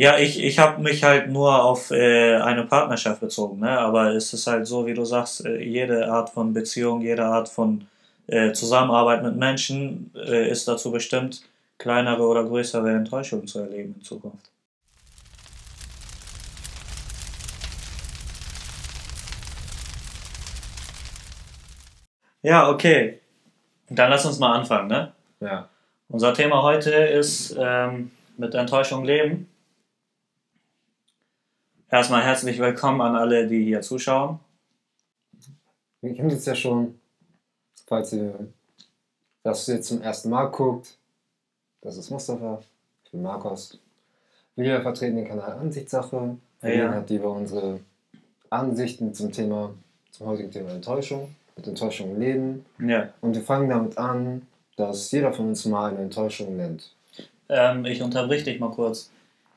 Ja, ich, ich habe mich halt nur auf äh, eine Partnerschaft bezogen, ne? aber es ist halt so, wie du sagst, äh, jede Art von Beziehung, jede Art von äh, Zusammenarbeit mit Menschen äh, ist dazu bestimmt, kleinere oder größere Enttäuschungen zu erleben in Zukunft. Ja, okay. Dann lass uns mal anfangen, ne? Ja. Unser Thema heute ist ähm, mit Enttäuschung leben. Erstmal herzlich willkommen an alle, die hier zuschauen. Wir kennen uns ja schon, falls ihr das jetzt zum ersten Mal guckt. Das ist Mustafa, ich bin Markus. Wir vertreten den Kanal Ansichtssache. Wir Ja. hat über unsere Ansichten zum Thema, zum heutigen Thema Enttäuschung, mit Enttäuschung leben. Ja. Und wir fangen damit an, dass jeder von uns mal eine Enttäuschung nennt. Ähm, ich unterbrich dich mal kurz.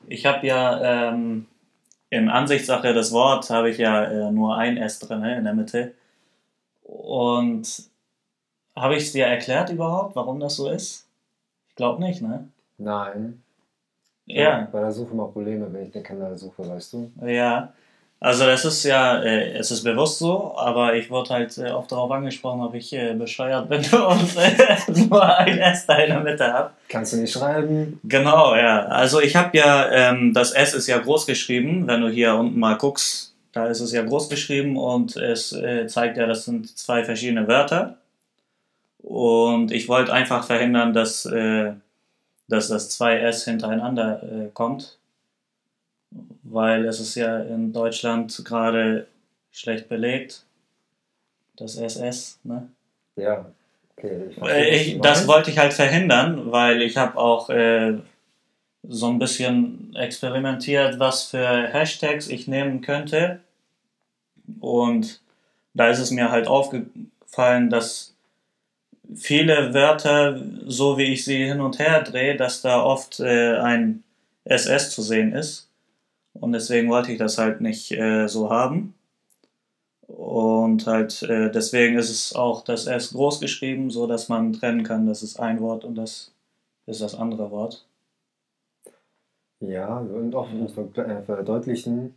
Ich habe ja ähm, in Ansichtssache das Wort habe ich ja äh, nur ein S drin ne, in der Mitte. Und habe ich es dir erklärt überhaupt, warum das so ist? Ich glaube nicht, ne? Nein. Ja. Bei der Suche mal Probleme, wenn ich den Kanal suche, weißt du? Ja, also das ist ja, äh, es ist bewusst so, aber ich wurde halt äh, oft darauf angesprochen, ob ich äh, bescheuert bin und äh, nur ein S da in der Mitte habe. Kannst du nicht schreiben? Genau, ja. Also ich habe ja, ähm, das S ist ja groß geschrieben, wenn du hier unten mal guckst, da ist es ja groß geschrieben und es äh, zeigt ja, das sind zwei verschiedene Wörter. Und ich wollte einfach verhindern, dass, äh, dass das 2S hintereinander äh, kommt, weil es ist ja in Deutschland gerade schlecht belegt, das SS, ne? Ja. Okay, ich Äh, verstehe, Ich, das wollte ich halt verhindern, weil ich habe auch äh, so ein bisschen experimentiert, was für Hashtags ich nehmen könnte. Und da ist es mir halt aufgefallen, dass viele Wörter, so wie ich sie hin und her drehe, dass da oft äh, ein SS zu sehen ist. Und deswegen wollte ich das halt nicht äh, so haben. Und halt äh, deswegen ist es auch das S groß geschrieben, so dass man trennen kann, das ist ein Wort und das ist das andere Wort. Ja, und auch um zu äh, verdeutlichen,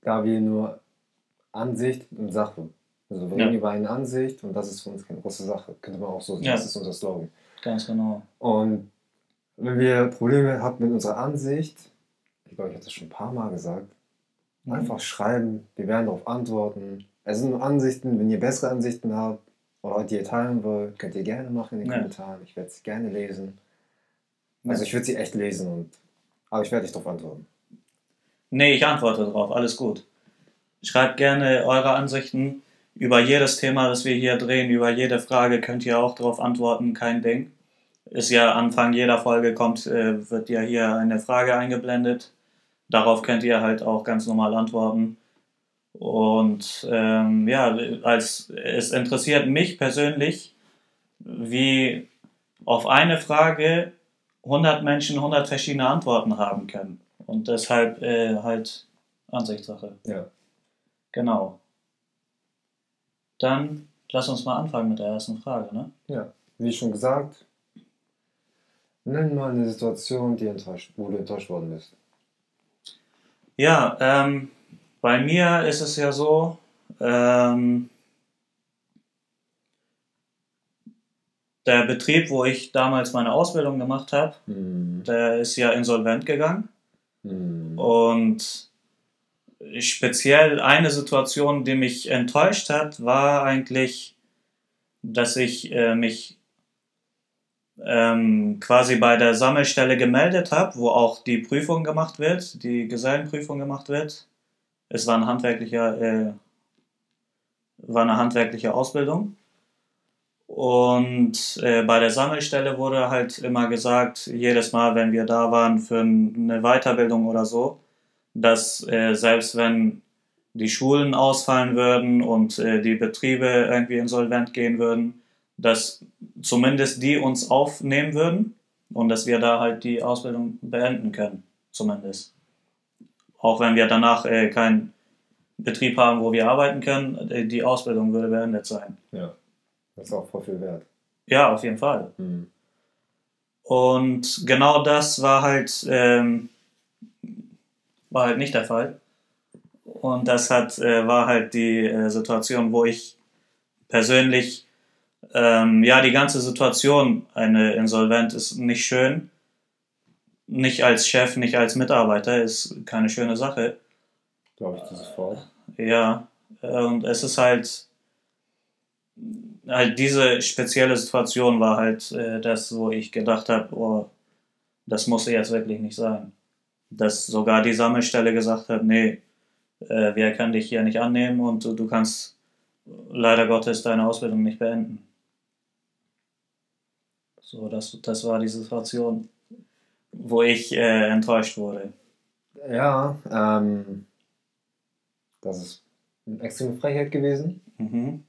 da wir nur Ansicht und Sache. Also wir Ja. reden über eine Ansicht und das ist für uns keine große Sache. Könnte man auch so sagen. Ja. Das ist unser Slogan. Ganz genau. Und wenn wir Probleme haben mit unserer Ansicht, ich glaube, ich hatte das schon ein paar Mal gesagt, einfach schreiben, wir werden darauf antworten. Es sind nur Ansichten, wenn ihr bessere Ansichten habt oder die ihr teilen wollt, könnt ihr gerne machen in den Ja. Kommentaren. Ich werde sie gerne lesen. Also ich würde sie echt lesen und aber ich werde nicht darauf antworten. Nee, ich antworte drauf, alles gut. Schreibt gerne eure Ansichten über jedes Thema, das wir hier drehen, über jede Frage könnt ihr auch darauf antworten, kein Ding. Ist ja Anfang jeder Folge kommt, äh, wird ja hier eine Frage eingeblendet. Darauf könnt ihr halt auch ganz normal antworten. Und ähm, ja, als es interessiert mich persönlich, wie auf eine Frage 100 Menschen 100 verschiedene Antworten haben können. Und deshalb äh, halt Ansichtssache. Ja. Genau. Dann lass uns mal anfangen mit der ersten Frage, ne? Ja. Wie schon gesagt, nenn mal eine Situation, die enttäuscht, wo du enttäuscht worden bist. Ja, ähm, bei mir ist es ja so, ähm, der Betrieb, wo ich damals meine Ausbildung gemacht habe, Hm. der ist ja insolvent gegangen. Hm. Und speziell eine Situation, die mich enttäuscht hat, war eigentlich, dass ich äh, mich ähm, quasi bei der Sammelstelle gemeldet habe, wo auch die Prüfung gemacht wird, die Gesellenprüfung gemacht wird. Es war ein handwerklicher, äh, war eine handwerkliche Ausbildung. Und äh, bei der Sammelstelle wurde halt immer gesagt, jedes Mal, wenn wir da waren für eine Weiterbildung oder so, dass äh, selbst wenn die Schulen ausfallen würden und äh, die Betriebe irgendwie insolvent gehen würden, dass zumindest die uns aufnehmen würden und dass wir da halt die Ausbildung beenden können, zumindest. Auch wenn wir danach äh, keinen Betrieb haben, wo wir arbeiten können, äh, die Ausbildung würde beendet sein. Ja. Das ist auch voll viel wert. Ja, auf jeden Fall. Hm. Und genau das war halt ähm, war halt nicht der Fall. Und das hat, äh, war halt die äh, Situation, wo ich persönlich, ähm, ja, die ganze Situation, eine Insolvent ist nicht schön. Nicht als Chef, nicht als Mitarbeiter, ist keine schöne Sache. Glaube ich, das sofort. Ja, und es ist halt, halt diese spezielle Situation war halt äh, das, wo ich gedacht habe, oh, das muss jetzt wirklich nicht sein. Dass sogar die Sammelstelle gesagt hat, nee, äh, wir können dich hier nicht annehmen und du, du kannst leider Gottes deine Ausbildung nicht beenden. So, das, das war die Situation, wo ich äh, enttäuscht wurde. Ja, ähm, das ist eine extreme Frechheit gewesen. Mhm.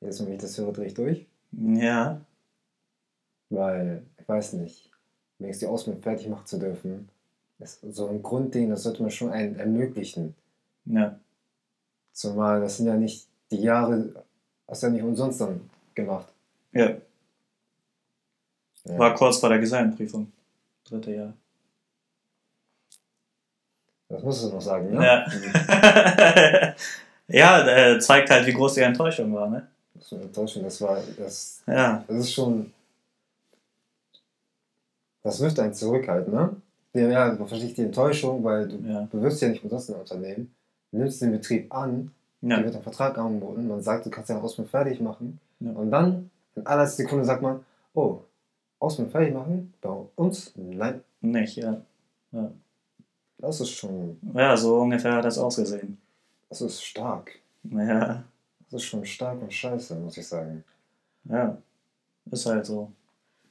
Jetzt, wenn ich das höre, drehe ich durch. Ja, Weil, ich weiß nicht, ich die Ausbildung fertig machen zu dürfen, ist so ein Grundding, das sollte man schon einen ermöglichen. ja, Zumal das sind ja nicht die Jahre, hast du ja nicht umsonst dann gemacht. ja. Ja. War kurz vor der Gesellenprüfung. Dritte Jahr. Das musst du noch sagen, ne? Ja. ja, äh, zeigt halt, wie groß die Enttäuschung war, ne? Das war enttäuschend. Das war, das, Ja, das ist schon, das wirft einen zurück halt, ne? Ja, ja, du verstehst die Enttäuschung, weil du ja, bewirbst ja nicht umsonst ein Unternehmen, du nimmst den Betrieb an, dir ja, wird ein Vertrag angeboten, man sagt, du kannst deine Ausbildung fertig machen Ja. und dann in aller Sekunde sagt man, oh, Ausbildung fertig machen? Bei uns? Nein, nicht, ja. das ist schon, Ja, so ungefähr hat das ausgesehen. das ist stark. Ja, Das ist schon stark und scheiße, muss ich sagen. ja, ist halt so.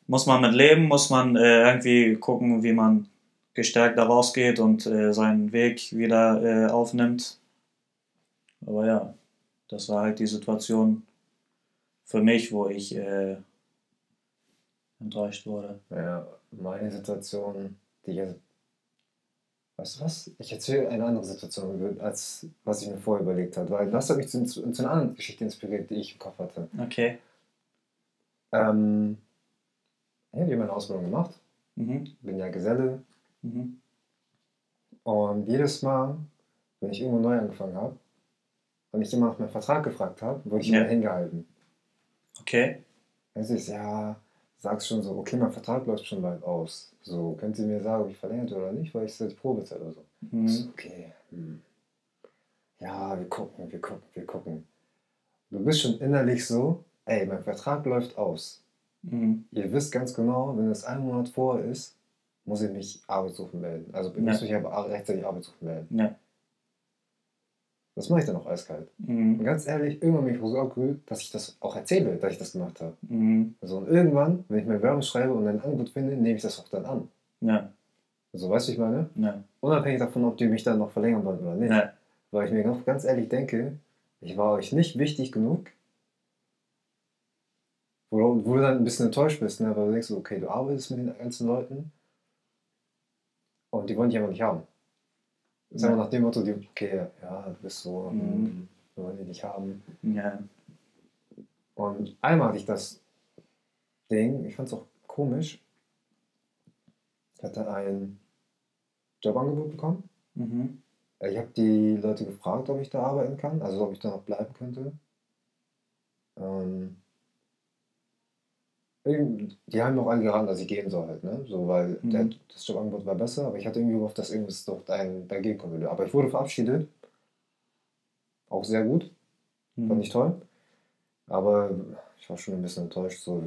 Muss man mit leben, muss man äh, irgendwie gucken, wie man gestärkt da rausgeht und äh, seinen Weg wieder äh, aufnimmt. Aber ja, das war halt die Situation für mich, wo ich äh, enttäuscht wurde. Ja, meine Situation, die ich jetzt. Weißt du was? Ich erzähle eine andere Situation, als was ich mir vorher überlegt habe, weil das hat mich zu, zu, zu einer anderen Geschichte inspiriert, die ich im Kopf hatte. Okay. Ähm, ich habe meine Ausbildung gemacht, Mhm. bin ja Geselle Mhm. und jedes Mal, wenn ich irgendwo neu angefangen habe und ich immer nach meinem Vertrag gefragt habe, wurde ich Ja. immer hingehalten. Okay. Dann ist ja, sagst schon so, okay, mein Vertrag läuft schon bald aus. So, könnt ihr mir sagen, ob ich verlängert oder nicht, weil ich seit Probezeit oder so. Mhm. So, Okay. Hm. Ja, wir gucken, wir gucken, wir gucken. Du bist schon innerlich so, ey, mein Vertrag läuft aus. Mhm. Ihr wisst ganz genau, wenn es einen Monat vor ist, muss ich mich Arbeitssuchen melden. Also Ja. muss ich aber rechtzeitig Arbeitssuchen melden. Ja. Das mache ich dann auch eiskalt. Und Mhm. ganz ehrlich, irgendwann bin ich so abgerührt, dass ich das auch erzähle, dass ich das gemacht habe. Mhm. Also und irgendwann, wenn ich mir Werbung schreibe und ein Angebot finde, nehme ich das auch dann an. Ja. Also weißt du, ich meine? Ja. Unabhängig davon, ob die mich dann noch verlängern wollen oder nicht. Ja. Weil ich mir ganz, ganz ehrlich denke, ich war euch nicht wichtig genug, wo, du- dann ein bisschen enttäuscht bist, ne? weil du denkst, okay, du arbeitest mit den ganzen Leuten und die wollen dich einfach nicht haben. Das ist Ja. einfach nach dem Motto, die, okay, ja, du bist so, Mhm. hm, wir wollen dich nicht haben. Ja. Und einmal hatte ich das Ding, ich fand es auch komisch, ich hatte ein Jobangebot bekommen. Mhm. Ich habe die Leute gefragt, ob ich da arbeiten kann, also ob ich da noch bleiben könnte. Ähm, die haben mir auch alle geraten, dass ich gehen soll halt, ne? So, weil Mhm. der, das Jobangebot war besser, aber ich hatte irgendwie gehofft, dass irgendwas doch ein, dagegen kommen würde. Aber ich wurde verabschiedet. Auch sehr gut, fand Mhm. ich toll. Aber ich war schon ein bisschen enttäuscht. So,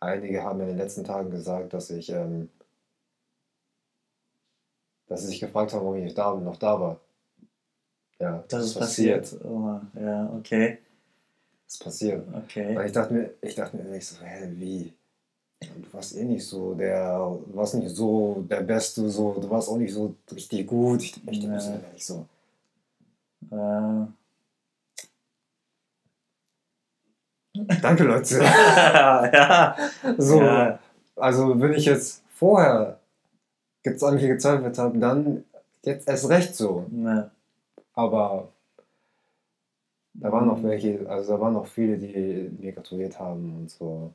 einige haben mir in den letzten Tagen gesagt, dass ich, ähm, dass sie sich gefragt haben, warum ich nicht da, noch da war. Ja, Das ist passiert. Oh, ja, okay. Ist passiert. Okay. Und ich dachte mir, ich dachte mir nicht so, hä, wie? Du warst eh nicht so der, du warst nicht so der Beste, so, du warst auch nicht so richtig gut. Ich, dachte mir so, Ja. nicht so. Äh, Danke, Leute. ja. So, Ja. also wenn ich jetzt vorher an gezweifelt habe, dann jetzt erst recht so. Ne. Aber da waren noch welche, also da waren noch viele, die mir gratuliert haben und so.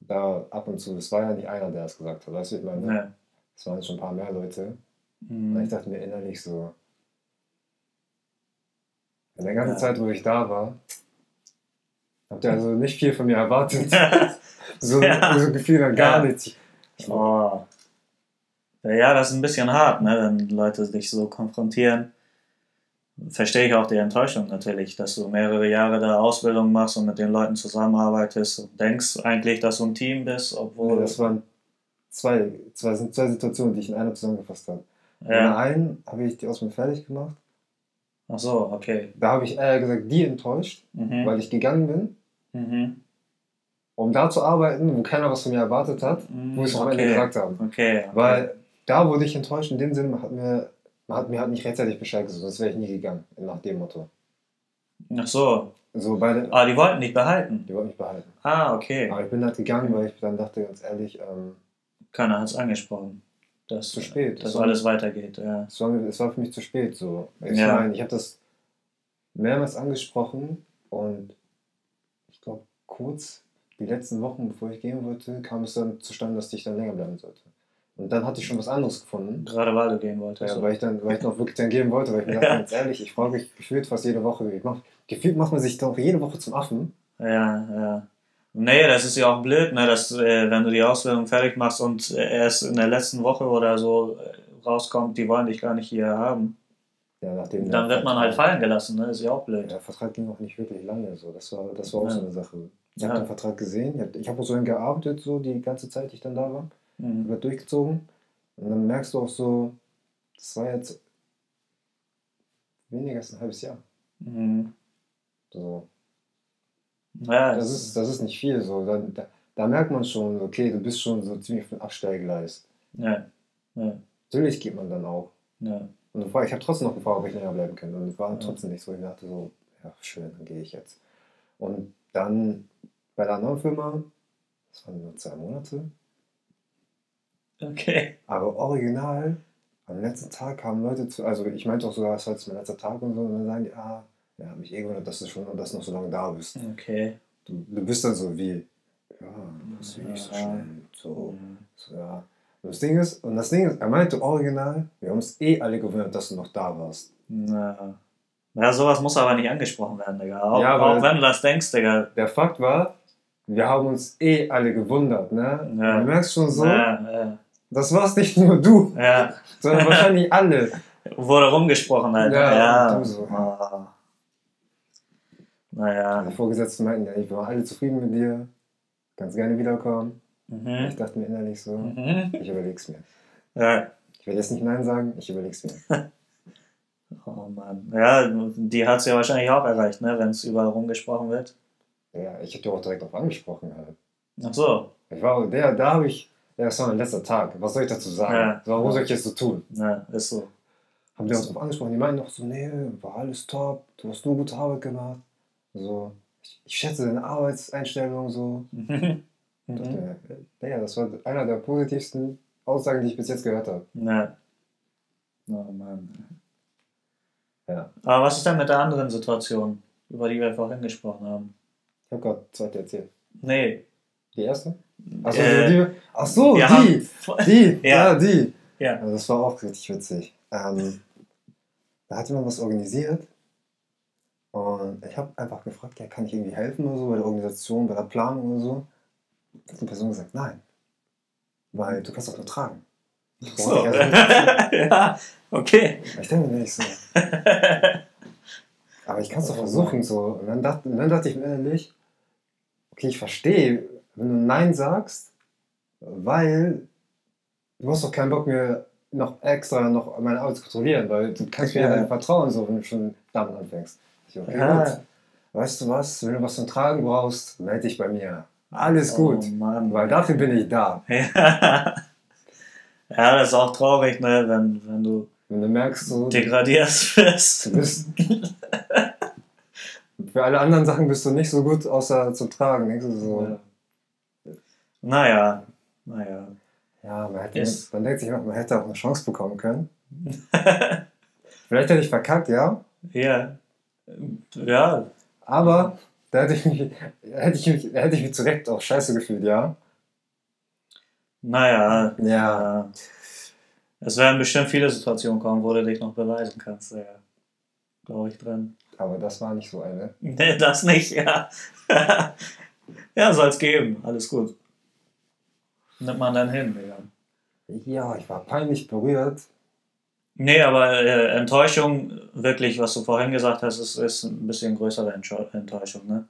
Da ab und zu, es war ja nicht einer, der es gesagt hat, weißt du, ich meine, Ne. es waren schon ein paar mehr Leute. Mhm. Und ich dachte mir innerlich so, in der ganzen Ja. Zeit, wo ich da war, habt ihr also nicht viel von mir erwartet. so, Ja. so Gefühl dann gar Ja. nichts. Ich, Oh. Ja, das ist ein bisschen hart, ne, wenn Leute dich so konfrontieren. Verstehe ich auch die Enttäuschung natürlich, dass du mehrere Jahre da Ausbildung machst und mit den Leuten zusammenarbeitest und denkst eigentlich, dass du ein Team bist, obwohl. das waren zwei, zwei, zwei Situationen, die ich in einer zusammengefasst habe. In der ja. einen habe ich die Ausbildung fertig gemacht. Ach so, okay. Da habe ich eher gesagt, die enttäuscht, Mhm. weil ich gegangen bin, Mhm. um da zu arbeiten, wo keiner was von mir erwartet hat, wo ich es am Ende okay. gesagt habe. Okay. okay. Weil da wurde ich enttäuscht in dem Sinne, hat mir, man hat mir halt nicht rechtzeitig Bescheid gesagt, sonst wäre ich nie gegangen, nach dem Motto. Ach so. So beide, Ah, die wollten dich behalten. die wollten mich behalten. Ah, okay. Aber ich bin halt gegangen, weil ich dann dachte, ganz ehrlich, ähm, Keiner hat es angesprochen. Dass, Zu spät. Dass Das war- alles weitergeht, ja. es, war, es war für mich zu spät. So. Ich Ja. meine, ich habe das mehrmals angesprochen und ich glaube, kurz die letzten Wochen, bevor ich gehen wollte, kam es dann zustande, dass ich dann länger bleiben sollte. Und dann hatte ich schon was anderes gefunden. Gerade weil du gehen wolltest. Ja, weil ich dann, weil ich noch wirklich dann gehen wollte, weil ich mir dachte, Ja. ganz ehrlich, ich frage mich gefühlt fast jede Woche, mach, gefühlt macht man sich doch jede Woche zum Affen. Ja, ja. Nee, das ist ja auch blöd, ne, dass äh, wenn du die Ausbildung fertig machst und äh, erst in der letzten Woche oder so äh, rauskommt, die wollen dich gar nicht hier haben, Ja, nachdem dann wird man halt fallen gelassen, ne? Ist ja auch blöd. Der Vertrag ging auch nicht wirklich lange, so. Das war, das war auch Ja. so eine Sache. Ich Ja. habe den Vertrag gesehen, ich habe auch so gearbeitet, so die ganze Zeit, die ich dann da war. Mhm. wird durchgezogen. Und dann merkst du auch so, das war jetzt weniger als ein halbes Jahr. Mhm. So, Ja, das, ist, das ist nicht viel. So. Da, da, da merkt man schon, okay, du bist schon so ziemlich auf dem Abstellgleis. ja, ja, Natürlich geht man dann auch. ja. Und ich habe trotzdem noch gefragt, ob ich länger bleiben könnte. Und es war Ja. trotzdem nicht so. Ich dachte so, ja, schön, dann gehe ich jetzt. Und dann bei der anderen Firma, das waren nur zwei Monate, Okay. Aber original, am letzten Tag kamen Leute zu, also ich meinte auch sogar, es war jetzt mein letzter Tag und so, und dann sagen die, ah, ja, mich eh gewundert, dass du schon und das noch so lange da bist. Okay. Du, du bist dann so wie, ja, das ist nicht so Ja. schlimm, so, Mhm. so, ja. Und das Ding ist, und das Ding ist, er meinte original, wir haben uns eh alle gewundert, dass du noch da warst. Na. Ja, sowas muss aber nicht angesprochen werden, Digga. Auch, Ja, aber- auch wenn du das denkst, Digga. Der Fakt war, wir haben uns eh alle gewundert, ne? Ja. Du merkst schon so, Ja, das warst nicht nur du, ja, sondern wahrscheinlich alle. Wurde rumgesprochen, Alter. Ja, Ja. du so. Ah. Naja. Die Vorgesetzten meinten, ja, ich war alle zufrieden mit dir, kannst gerne wiederkommen. Ich Mhm. dachte mir innerlich so, Mhm. ich überleg's mir. Ja. Ich werde jetzt nicht Nein sagen, ich überleg's mir. Oh Mann. Ja, die hat es ja wahrscheinlich auch erreicht, ne, wenn es überall rumgesprochen wird. Ja, ich habe dir auch direkt darauf angesprochen. Halt. Ach so. Ich war, der, da habe ich, ja, das war mein letzter Tag. Was soll ich dazu sagen? Ja. Warum soll ich jetzt so tun? Ja, ist so. Haben die uns darauf angesprochen? Die meinten noch so, nee, war alles top, du hast nur gute Arbeit gemacht. So, ich, ich schätze deine Arbeitseinstellung so. Mhm. Dachte Mhm. mir, ja, das war einer der positivsten Aussagen, die ich bis jetzt gehört habe. Ja. Oh Mann. Ja. Aber was ist denn mit der anderen Situation, über die wir vorhin gesprochen haben? Ich habe gerade zweite erzählt. Nee. Die erste? Achso, Äh, die, ach so, die, haben- die, ja, Ja. die. Ja. Also das war auch richtig witzig. Ähm, da hat jemand was organisiert und ich habe einfach gefragt, ja, kann ich irgendwie helfen oder so bei der Organisation, bei der Planung oder so? Da hat die Person gesagt, nein, weil du kannst doch nur tragen. So. Ich, also, ja, okay. ich denke mir nicht so, aber ich kann es doch versuchen so. Und dann dachte, und dann dachte ich mir ehrlich, okay, ich verstehe, wenn du Nein sagst, weil du hast doch keinen Bock mehr noch extra noch meine Arbeit zu kontrollieren, weil du kannst mir Ja. dann vertrauen, so wenn du schon damit anfängst. Ich, okay, Ja. gut. Weißt du was, wenn du was zum Tragen brauchst, melde dich bei mir. Alles gut, Oh Mann. weil dafür bin ich da. Ja. ja, das ist auch traurig, ne, wenn, wenn du Wenn du merkst, so, du degradiert wirst. bist. Für alle anderen Sachen bist du nicht so gut, außer zum Tragen. Denkst du so, Ja. Naja, naja. Ja, man, hätte, Yes. man denkt sich man hätte auch eine Chance bekommen können. Vielleicht hätte ich verkackt, ja. Ja. Ja, Aber da hätte ich mich, hätte ich mich, hätte ich mich zu Recht auch scheiße gefühlt, ja. naja. Ja. Ja. Es werden bestimmt viele Situationen kommen, wo du dich noch beweisen kannst. Ja. Glaube ich dran. Aber das war nicht so eine. Nee, das nicht, ja. ja, soll es geben. Alles gut. Nimmt man dann hin. Ja, ich war peinlich berührt. Nee, aber äh, Enttäuschung, wirklich, was du vorhin gesagt hast, ist, ist ein bisschen größere Enttäuschung, ne?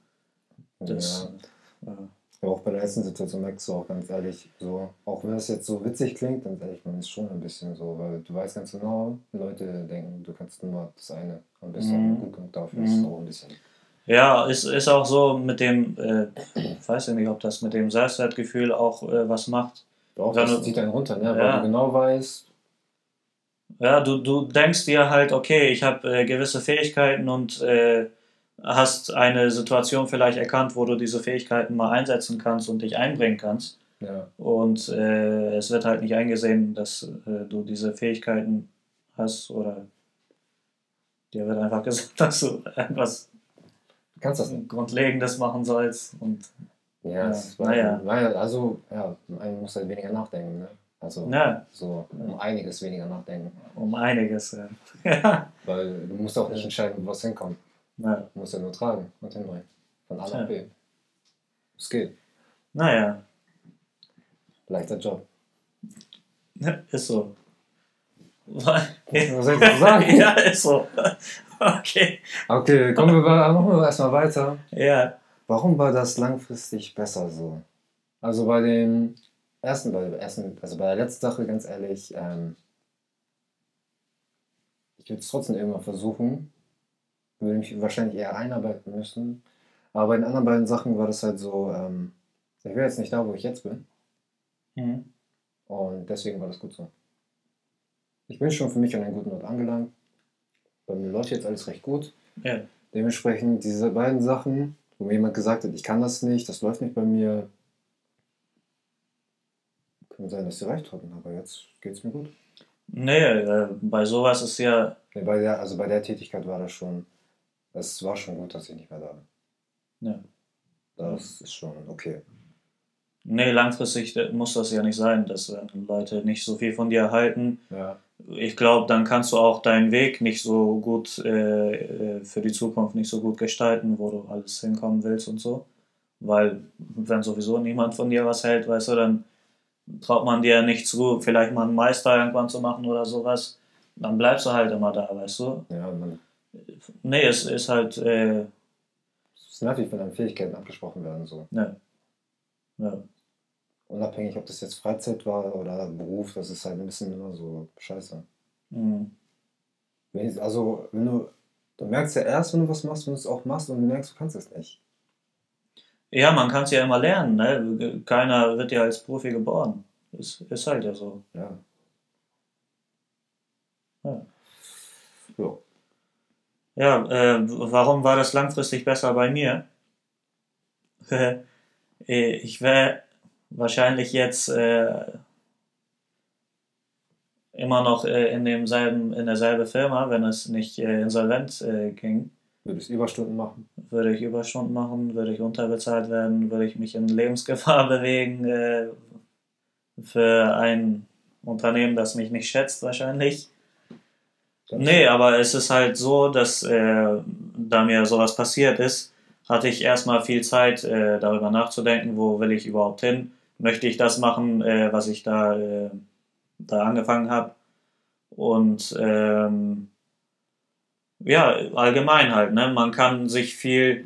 Das, ja. äh, Ja, auch bei der letzten Situation merkst du auch ganz ehrlich, so, auch wenn es jetzt so witzig klingt, ganz ehrlich, man ist schon ein bisschen so, weil du weißt ganz genau, Leute denken, du kannst nur das eine und bist Mhm. auch gut genug dafür, ist Mhm. auch ein bisschen. Ja, ist, ist auch so mit dem, äh, weiß ich nicht, ob das mit dem Selbstwertgefühl auch äh, was macht. Auch Wenn das du- zieht einen runter, ne? weil Ja. du genau weißt, Ja, du, du denkst dir halt, okay, ich habe äh, gewisse Fähigkeiten und äh, hast eine Situation vielleicht erkannt, wo du diese Fähigkeiten mal einsetzen kannst und dich einbringen kannst. ja, Und äh, es wird halt nicht eingesehen, dass äh, du diese Fähigkeiten hast oder dir wird einfach gesagt, dass du etwas kannst das nicht. Grundlegendes machen sollst. Und Ja, Ja, war, naja. weil, also, ja, man muss halt weniger nachdenken, ne? Also, ja, so um einiges weniger nachdenken. um einiges. Ja. Weil du musst auch nicht entscheiden, wo es hinkommt. Ja. Du musst ja nur tragen und hinbringen. Von A nach B. Es geht. Naja, Leichter Job. ist so. Was soll ich sagen? ja, ist so. Okay. Okay, kommen wir machen wir erstmal weiter. Ja. Warum war das langfristig besser so? Also bei dem ersten, bei der ersten, also bei der letzten Sache, ganz ehrlich, ähm, ich würde es trotzdem irgendwann versuchen. Würde mich wahrscheinlich eher einarbeiten müssen. Aber bei den anderen beiden Sachen war das halt so, ähm, ich wäre jetzt nicht da, wo ich jetzt bin. Mhm. Und deswegen war das gut so. Ich bin schon für mich an einem guten Ort angelangt. Bei mir läuft jetzt alles recht gut. Ja. Dementsprechend diese beiden Sachen, wo mir jemand gesagt hat, ich kann das nicht, das läuft nicht bei mir, kann sein, dass sie recht hatten, aber jetzt geht es mir gut. Nee, äh, bei sowas ist ja. Nee, bei der, also bei der Tätigkeit war das schon, es war schon gut, dass ich nicht mehr da bin. Ja. Das ist schon okay. Nee, langfristig äh, muss das ja nicht sein, dass wenn Leute nicht so viel von dir halten. Ja. Ich glaube, dann kannst du auch deinen Weg nicht so gut äh, äh, für die Zukunft nicht so gut gestalten, wo du alles hinkommen willst und so. Weil, wenn sowieso niemand von dir was hält, weißt du, dann traut man dir nicht zu, vielleicht mal einen Meister irgendwann zu machen oder sowas. Dann bleibst du halt immer da, weißt du. Ja, man, Nee, es ist halt, äh, es ist nervig, wenn dann Fähigkeiten abgesprochen werden, so. ne. Ja. Unabhängig, ob das jetzt Freizeit war oder Beruf, das ist halt ein bisschen immer so scheiße. Mhm. Wenn also, wenn du, du merkst ja erst, wenn du was machst, wenn du es auch machst und du merkst, du kannst es nicht. Ja, man kann es ja immer lernen, ne? Keiner wird ja als Profi geboren. Ist, ist halt ja so. Ja. Ja. Jo. Ja, äh, warum war das langfristig besser bei mir? Ich wäre wahrscheinlich jetzt äh, immer noch äh, in demselben, in derselben Firma, wenn es nicht äh, insolvent äh, ging. Würdest Überstunden machen? Würde ich Überstunden machen, würde ich unterbezahlt werden, würde ich mich in Lebensgefahr bewegen äh, für ein Unternehmen, das mich nicht schätzt wahrscheinlich. Dann- Nee, aber es ist halt so, dass äh, da mir sowas passiert ist, hatte ich erstmal viel Zeit äh, darüber nachzudenken, wo will ich überhaupt hin? Möchte ich das machen, äh, was ich da, äh, da angefangen habe? Und ähm, ja, allgemein halt, ne? Man kann sich viel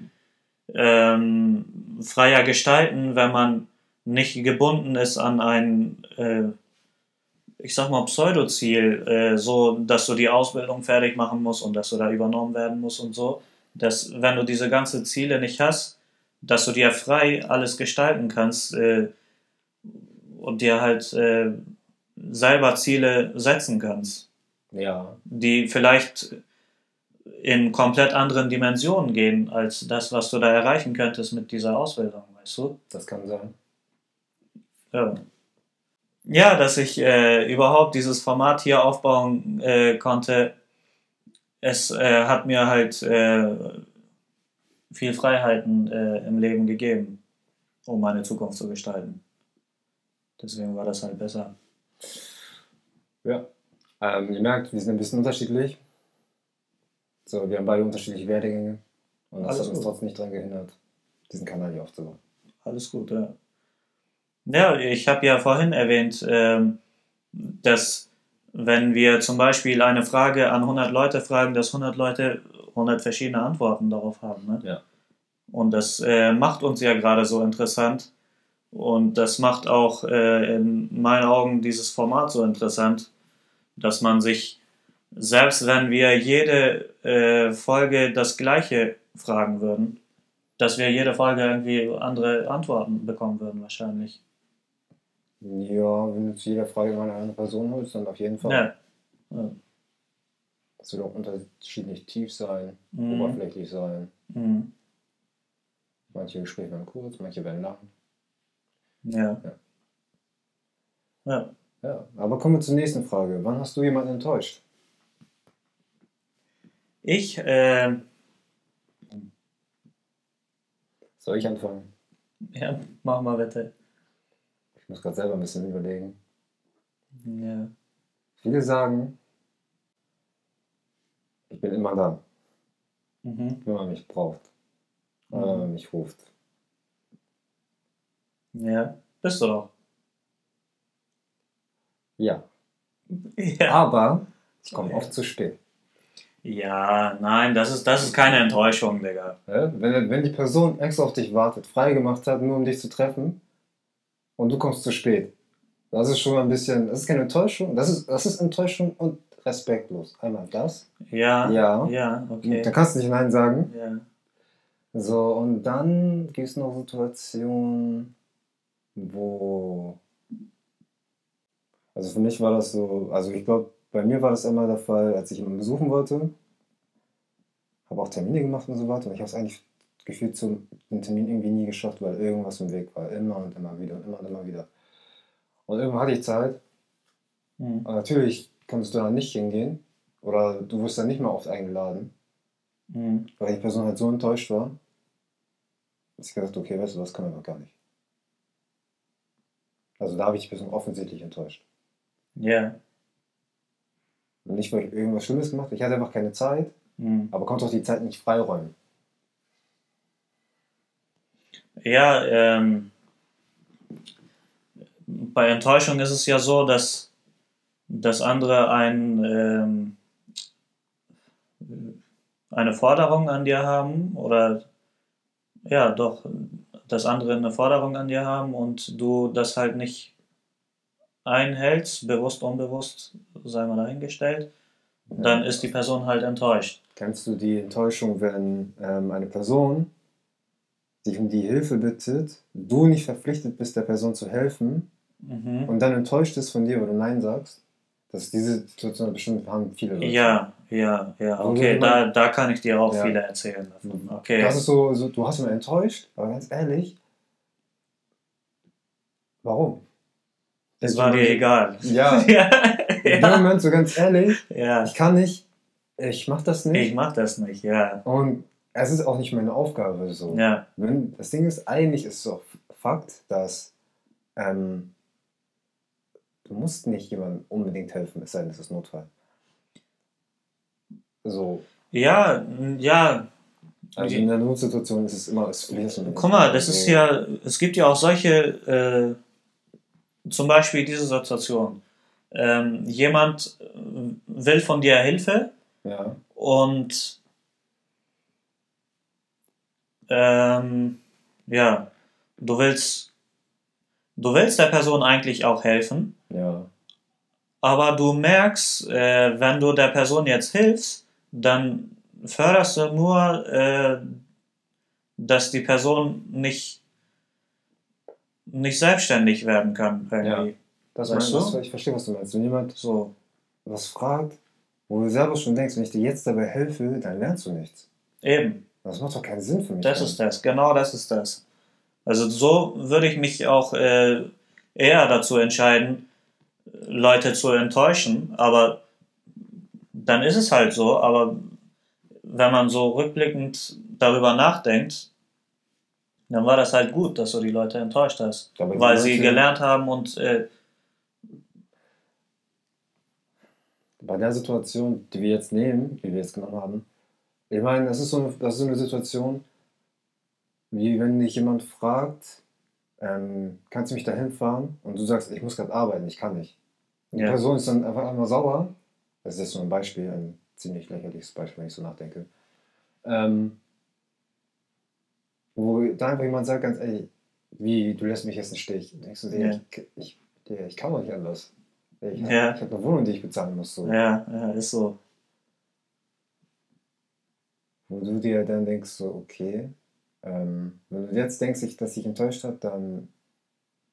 ähm, freier gestalten, wenn man nicht gebunden ist an ein, äh, ich sag mal, Pseudoziel, äh, so, dass du die Ausbildung fertig machen musst und dass du da übernommen werden musst und so. Dass, wenn du diese ganzen Ziele nicht hast, dass du dir frei alles gestalten kannst äh, und dir halt äh, selber Ziele setzen kannst Ja. die vielleicht in komplett anderen Dimensionen gehen als das, was du da erreichen könntest mit dieser Ausbildung, weißt du? Das kann sein. Ja, ja dass ich äh, überhaupt dieses Format hier aufbauen äh, konnte, es äh, hat mir halt äh, viel Freiheiten äh, im Leben gegeben, um meine Zukunft zu gestalten. Deswegen war das halt besser. Ja. Ähm, ihr merkt, wir sind ein bisschen unterschiedlich. So, wir haben beide unterschiedliche Werdegänge. Und das Alles hat uns gut. trotzdem nicht daran gehindert, diesen Kanal hier aufzubauen. Alles gut, ja. Ja, ich habe ja vorhin erwähnt, ähm, dass wenn wir zum Beispiel eine Frage an 100 Leute fragen, dass 100 Leute 100 verschiedene Antworten darauf haben. Ne? Ja. Und das äh, macht uns ja gerade so interessant. Und das macht auch äh, in meinen Augen dieses Format so interessant, dass man sich, selbst wenn wir jede äh, Folge das gleiche fragen würden, dass wir jede Folge irgendwie andere Antworten bekommen würden, wahrscheinlich. Ja, wenn du zu jeder Frage immer eine andere Person holst, dann auf jeden Fall. Ja. ja. Das wird auch unterschiedlich tief sein, Mhm. oberflächlich sein. Mhm. Manche Gespräche werden kurz, manche werden lang. Ja. Ja. Ja. Aber kommen wir zur nächsten Frage. Wann hast du jemanden enttäuscht? Ich, äh, Soll ich anfangen? ja, mach mal bitte. Ich muss gerade selber ein bisschen überlegen. Ja. Viele sagen, ich bin immer da, Mhm. wenn man mich braucht, wenn man mich ruft. Ja. Bist du doch. Ja, Ja. aber ich komme oft zu spät. Ja, nein, das ist, das ist keine Enttäuschung, Digga. Ja? Wenn, wenn die Person extra auf dich wartet, freigemacht hat, nur um dich zu treffen, und du kommst zu spät, das ist schon mal ein bisschen, das ist keine Enttäuschung, das ist, das ist Enttäuschung und respektlos. Einmal das. Ja. Ja. Ja, okay. Dann kannst du nicht Nein sagen. Ja. So, und dann gibt es noch Situationen, wo. Also für mich war das so, also ich glaube, bei mir war das immer der Fall, als ich jemanden besuchen wollte, habe auch Termine gemacht und so weiter und ich habe es eigentlich gefühlt zum den Termin irgendwie nie geschafft, weil irgendwas im Weg war. Immer und immer wieder und immer und immer wieder. Und irgendwann hatte ich Zeit, Mhm. aber natürlich konntest du da nicht hingehen oder du wirst dann nicht mehr oft eingeladen. Mhm. weil die Person halt so enttäuscht war, dass ich gesagt habe, okay, weißt du, das kann man doch gar nicht. Also da habe ich Person offensichtlich enttäuscht. Ja. Und nicht, weil ich irgendwas Schlimmes gemacht habe, ich hatte einfach keine Zeit, Mhm. aber konnte auch die Zeit nicht freiräumen. Ja, ähm, bei Enttäuschung ist es ja so, dass, dass andere ein, ähm, eine Forderung an dir haben oder ja, doch, dass andere eine Forderung an dir haben und du das halt nicht einhältst, bewusst, unbewusst, sei mal dahingestellt, dann ist die Person halt enttäuscht. Kennst du die Enttäuschung, wenn ähm, eine Person dich um die Hilfe bittet, du nicht verpflichtet bist, der Person zu helfen Mhm. und dann enttäuscht ist von dir, weil du Nein sagst? Das diese Situation bestimmt haben viele Leute. Ja, ja, ja, Wo okay, du da, da kann ich dir auch Ja. viele erzählen davon. Okay. Das ist so, so, du hast ihn enttäuscht, aber ganz ehrlich, warum? Es Ich war dir egal. Ja, ja. in dem. Moment so ganz ehrlich, ja. ich kann nicht, ich mach das Ich nicht. mach das nicht, ja. Und es ist auch nicht meine Aufgabe so. Ja. Wenn, das Ding ist, eigentlich ist so Fakt, dass ähm, du musst nicht jemandem unbedingt helfen, es sei denn, es ist Notfall. So, Ja, ja. also in der Notsituation ist es immer, es fließt. Guck mal, das ist ja, es gibt ja auch solche, äh, zum Beispiel diese Situation. Ähm, jemand äh, will von dir Hilfe Ja, und ähm, ja, du willst, du willst der Person eigentlich auch helfen, ja. aber du merkst, äh, wenn du der Person jetzt hilfst, dann förderst du nur, äh, dass die Person nicht, nicht selbstständig werden kann. Irgendwie. Das Weißt meinst, du? ich verstehe, was du meinst. Wenn jemand So. was fragt, wo du selber schon denkst, wenn ich dir jetzt dabei helfe, dann lernst du nichts. Eben, Das macht doch keinen Sinn für mich. das dann. ist das, genau das ist das. Also so würde ich mich auch äh, eher dazu entscheiden, Leute zu enttäuschen, aber dann ist es halt so, aber wenn man so rückblickend darüber nachdenkt, dann war das halt gut, dass du die Leute enttäuscht hast, die weil sie gelernt haben und äh, bei der Situation, die wir jetzt nehmen, die wir jetzt genommen haben, ich meine, das ist so eine, das ist so eine Situation, wie wenn dich jemand fragt, ähm, kannst du mich dahin fahren? Und du sagst, ich muss gerade arbeiten, ich kann nicht. Und die Ja. Person ist dann einfach einmal sauer. Das ist jetzt nur ein Beispiel, ein ziemlich lächerliches Beispiel, wenn ich so nachdenke. Ähm, wo da einfach jemand sagt, ganz ehrlich, wie, du lässt mich jetzt im Stich. Und denkst du dir, Ja. ich, ich, ich kann doch nicht anders. Ich habe Ja. hab eine Wohnung, die ich bezahlen muss. So. Ja, ja, ist so. Wo du dir dann denkst, so, okay, ähm, wenn du jetzt denkst, ich, dass ich enttäuscht habe, dann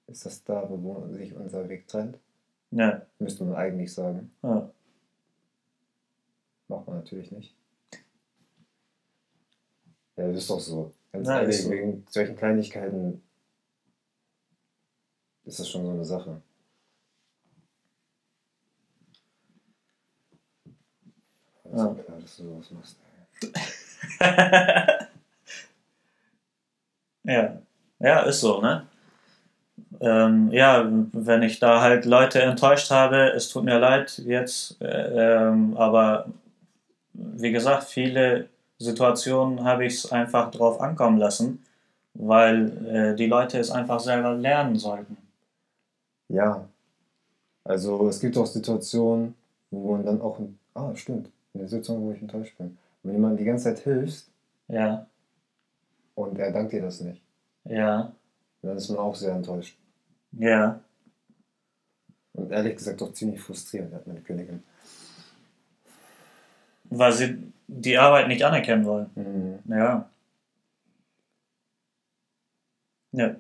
ist das da, wo sich unser Weg trennt. Ja, Müsste man eigentlich sagen. ja. Macht man natürlich nicht. Ja, das ist doch so. Ganz Ja, ehrlich, so. wegen solchen Kleinigkeiten ist das schon so eine Sache. Das Ja. ist klar, dass du sowas machst. Ja, ja, ist so, ne? Ähm, ja, wenn ich da halt Leute enttäuscht habe, es tut mir leid jetzt, äh, ähm, aber wie gesagt, viele Situationen habe ich es einfach drauf ankommen lassen, weil äh, die Leute es einfach selber lernen sollten. Ja. Also es gibt auch Situationen, wo man dann auch, ah, stimmt, in der Situation, wo ich enttäuscht bin. Wenn jemand die ganze Zeit hilft Ja, und er dankt dir das nicht, ja, dann ist man auch sehr enttäuscht. ja, Und ehrlich gesagt auch ziemlich frustrierend, hat meine Königin. Weil sie die Arbeit nicht anerkennen wollen. Mhm. Ja. Ja,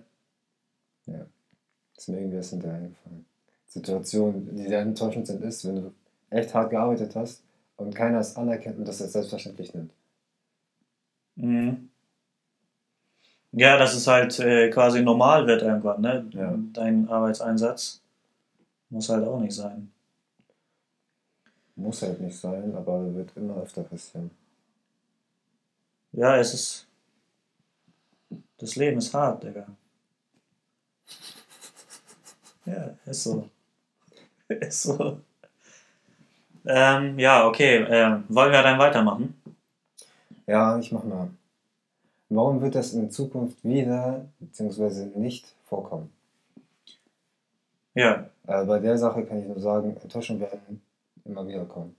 Ist mir irgendwie erst hinterher eingefallen. Situationen, die sehr enttäuschend sind, ist, wenn du echt hart gearbeitet hast und keiner es anerkennt und das als selbstverständlich nimmt. Mhm. Ja, dass es halt äh, quasi normal wird irgendwann, ne? Ja. Dein Arbeitseinsatz muss halt auch nicht sein. Muss halt nicht sein, aber wird immer öfter passieren. Ja, es ist. Das Leben ist hart, Digga. Ja, ist so. Ist so. Ähm, ja, okay. Ähm, wollen wir dann weitermachen? Ja, ich mach mal. Warum wird das in Zukunft wieder bzw. nicht vorkommen? Ja, Äh, bei der Sache kann ich nur sagen, Enttäuschungen werden immer wieder kommen.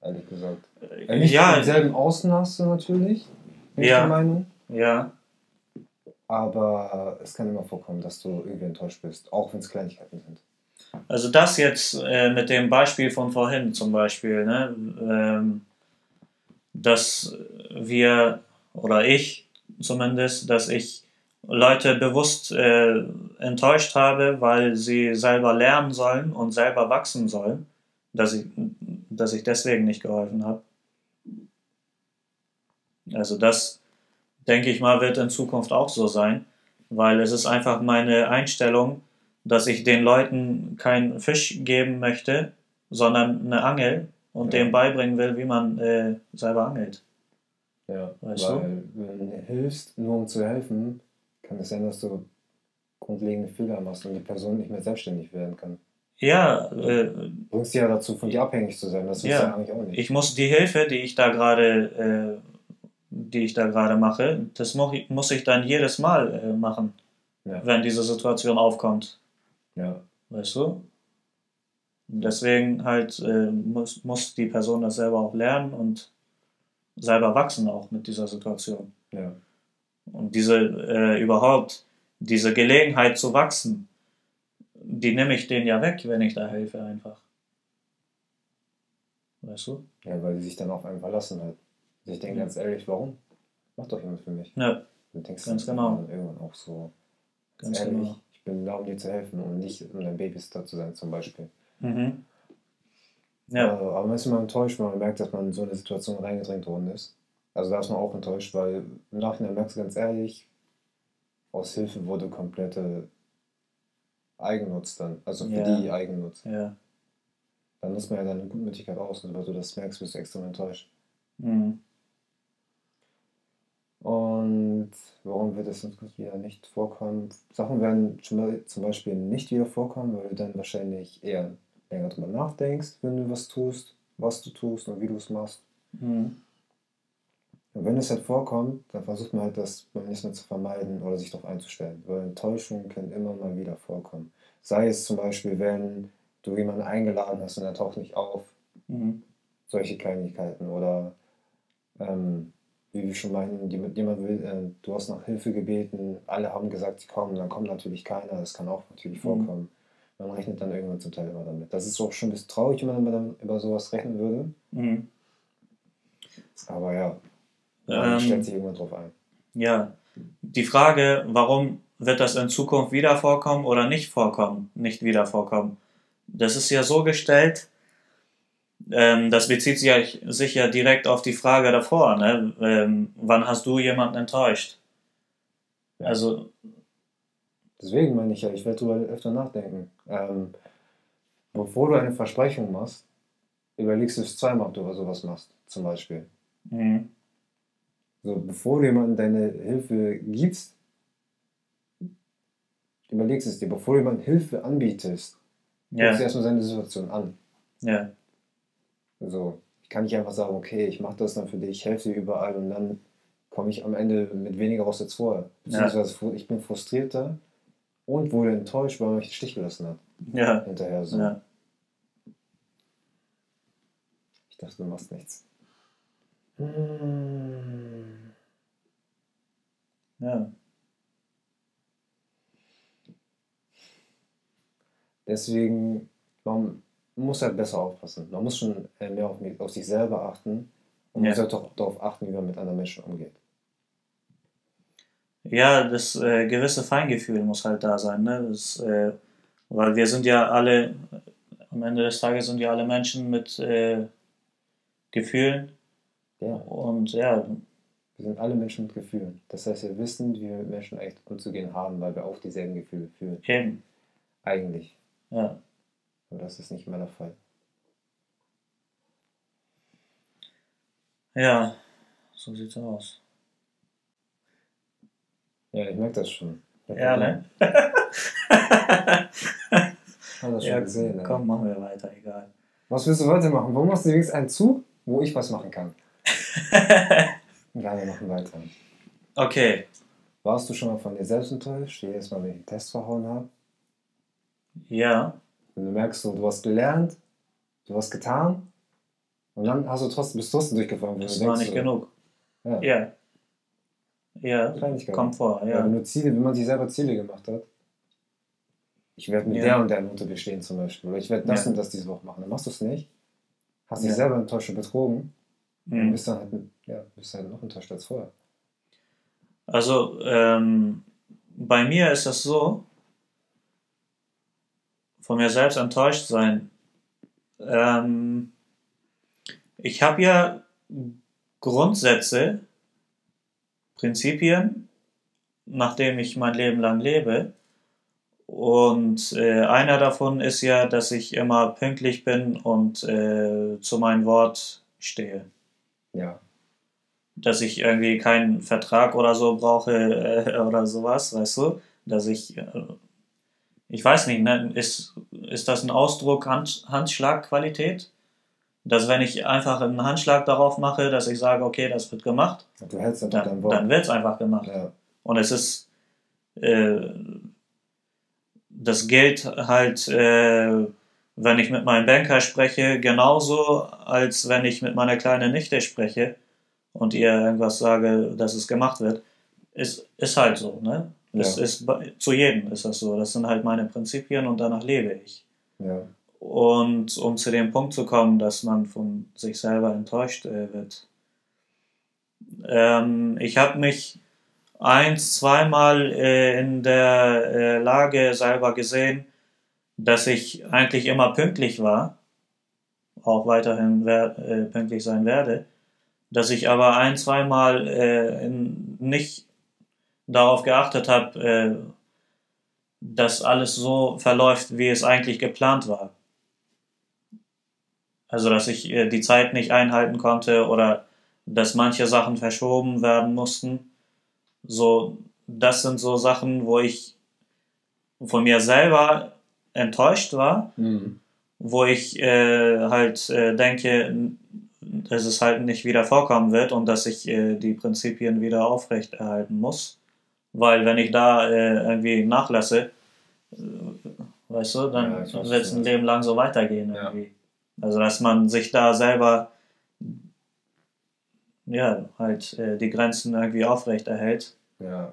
Ehrlich gesagt. Äh, nicht ja, im selben Ausmaße natürlich, bin ich Ja. der Meinung. ja, Aber es kann immer vorkommen, dass du irgendwie enttäuscht bist, auch wenn es Kleinigkeiten sind. Also das jetzt äh, mit dem Beispiel von vorhin zum Beispiel, ne, ähm, dass wir oder ich zumindest, dass ich Leute bewusst äh, enttäuscht habe, weil sie selber lernen sollen und selber wachsen sollen, dass ich, dass ich deswegen nicht geholfen habe. Also das, denke ich mal, wird in Zukunft auch so sein, weil es ist einfach meine Einstellung, dass ich den Leuten keinen Fisch geben möchte, sondern eine Angel und Ja. denen beibringen will, wie man äh, selber angelt. Ja, Weißt weil wenn du hilfst, nur um zu helfen, kann es sein, dass du grundlegende Fehler machst und die Person nicht mehr selbstständig werden kann. Ja, äh, Du bringst sie ja dazu, von dir abhängig zu sein. Das Ja. du ja eigentlich auch nicht. ich muss die Hilfe, die ich da gerade, äh, die ich da gerade mache, das mu muss ich dann jedes Mal äh, machen, Ja. wenn diese Situation aufkommt. ja. Weißt du? Deswegen halt äh, muss, muss die Person das selber auch lernen und selber wachsen auch mit dieser Situation. Ja. Und diese äh, überhaupt, diese Gelegenheit zu wachsen, die nehme ich denen ja weg, wenn ich da helfe einfach. Weißt du? ja, weil die sich dann auf einen verlassen hat. Und ich denke Ja. ganz ehrlich, warum? Macht doch jemand für mich. Ja, Du denkst Ganz dann genau. irgendwann auch so, ganz ehrlich, genau. ich bin da, um dir zu helfen und nicht um dein Babysitter zu sein zum Beispiel. Mhm. Ja. Ja, aber man ist immer enttäuscht, wenn man merkt, dass man in so eine Situation reingedrängt worden ist. Also da ist man auch enttäuscht, weil im Nachhinein merkst du ganz ehrlich, aus Hilfe wurde komplette Eigennutz dann. Also für Ja. die Eigennutz. ja. Dann nutzt man ja deine Gutmütigkeit aus und weil du das merkst, bist du extrem enttäuscht. Mhm. Und warum wird es in Zukunft wieder nicht vorkommen? Sachen werden zum Beispiel nicht wieder vorkommen, weil du dann wahrscheinlich eher länger drüber nachdenkst, wenn du was tust, was du tust und wie du es machst. Mhm. Und wenn es halt vorkommt, dann versucht man halt das beim nächsten Mal zu vermeiden oder sich darauf einzustellen. Weil Enttäuschungen können immer mal wieder vorkommen. Sei es zum Beispiel, wenn du jemanden eingeladen hast und er taucht nicht auf. Mhm. Solche Kleinigkeiten. Oder ähm, wie wir schon meinen, jemand, will, äh, du hast nach Hilfe gebeten, alle haben gesagt, sie kommen, dann kommt natürlich keiner. Das kann auch natürlich Mhm. vorkommen. Man rechnet dann irgendwann zum Teil immer damit. Das ist auch schon ein bisschen traurig, wenn man dann über sowas rechnen würde. Mhm. Aber ja, man Ähm, stellt sich irgendwann drauf ein. Ja, die Frage, warum wird das in Zukunft wieder vorkommen oder nicht vorkommen, nicht wieder vorkommen, das ist ja so gestellt, ähm, das bezieht sich ja, sich ja direkt auf die Frage davor, ne? ähm, wann hast du jemanden enttäuscht? Ja. Also, Deswegen meine ich ja, ich werde darüber öfter nachdenken. Ähm, bevor du eine Versprechung machst, überlegst du es zweimal, ob du sowas machst, zum Beispiel. mh, So, bevor du jemandem deine Hilfe gibst, überlegst es dir. Bevor du jemandem Hilfe anbietest, guckst du ja, erstmal seine Situation an. ja, So, ich kann nicht einfach sagen, okay, ich mache das dann für dich, ich helfe dir überall und dann komme ich am Ende mit weniger raus als vorher. Beziehungsweise fu- ich bin frustrierter und wurde enttäuscht, weil man mich im Stich gelassen hat. ja, Hinterher so. ja, Ich dachte, du machst nichts. Hm. ja, Deswegen, man muss halt besser aufpassen. Man muss schon äh, mehr auf, auf sich selber achten und Ja. man sollte auch darauf achten, wie man mit anderen Menschen umgeht. Ja, das äh, gewisse Feingefühl muss halt da sein, ne? Das, äh, weil wir sind ja alle, am Ende des Tages sind ja alle Menschen mit äh, Gefühlen Ja, und ja, wir sind alle Menschen mit Gefühlen. Das heißt, wir wissen, wie wir mit Menschen echt umzugehen haben, weil wir auch dieselben Gefühle fühlen. eben, Eigentlich. ja. Aber das ist nicht immer der Fall. Ja, so sieht's aus. Ja, ich merke das schon. Ja, ne? Hab das schon Ja, gesehen. ne? komm, machen wir weiter, egal. Was willst du heute machen? Wo machst du wenigstens einen Zug, wo ich was machen kann? Ja, wir machen weiter. Okay, Warst du schon mal von dir selbst enttäuscht? Jedes Mal, wenn ich einen Test verhauen habe? ja, Und du merkst so, du hast gelernt, du hast getan und dann hast du trotzdem, bist du trotzdem durchgefallen. das du war nicht so, genug. Ja, Ja, ja, kommt vor, Ja. Wenn du Ziele, wenn man sich selber Ziele gemacht hat, ich werde mit Ja. der und der Note bestehen zum Beispiel, oder ich werde das Ja. und das diese Woche machen, dann machst du es nicht, hast dich selber enttäuscht und betrogen Mhm. bist dann halt, ja, bist halt noch enttäuscht als vorher. Also, ähm, bei mir ist das so, von mir selbst enttäuscht sein. Ähm, ich habe ja Grundsätze, Prinzipien, nach denen ich mein Leben lang lebe. Und äh, einer davon ist ja, dass ich immer pünktlich bin und äh, zu meinem Wort stehe Ja, dass ich irgendwie keinen Vertrag oder so brauche äh, oder sowas, weißt du? Dass ich, äh, ich weiß nicht, ne? ist, ist das ein Ausdruck Hand, Handschlagqualität? Dass wenn ich einfach einen Handschlag darauf mache, dass ich sage, okay, das wird gemacht, du hältst einfach dein dann, Wort. dann wird es einfach gemacht. ja, Und es ist, äh, das gilt halt, äh, wenn ich mit meinem Banker spreche, genauso, als wenn ich mit meiner kleinen Nichte spreche und ihr irgendwas sage, dass es gemacht wird. Ist, ist halt so, ne? Es Ja. ist, zu jedem ist das so. Das sind halt meine Prinzipien und danach lebe ich. ja, Und um zu dem Punkt zu kommen, dass man von sich selber enttäuscht äh, wird. Ähm, ich habe mich eins, zweimal äh, in der äh, Lage selber gesehen, dass ich eigentlich immer pünktlich war, auch weiterhin wer äh, pünktlich sein werde, dass ich aber ein, zweimal äh, nicht darauf geachtet habe, äh, dass alles so verläuft, wie es eigentlich geplant war. Also, dass ich äh, die Zeit nicht einhalten konnte oder dass manche Sachen verschoben werden mussten. So, das sind so Sachen, wo ich von mir selber enttäuscht war mhm. wo ich äh, halt äh, denke, dass es halt nicht wieder vorkommen wird und dass ich äh, die Prinzipien wieder aufrechterhalten muss. Weil wenn ich da äh, irgendwie nachlasse, äh, weißt du, dann Ja, wird es ein ja. Leben lang so weitergehen Ja. irgendwie. Also dass man sich da selber ja, halt äh, die Grenzen irgendwie aufrechterhält. Ja.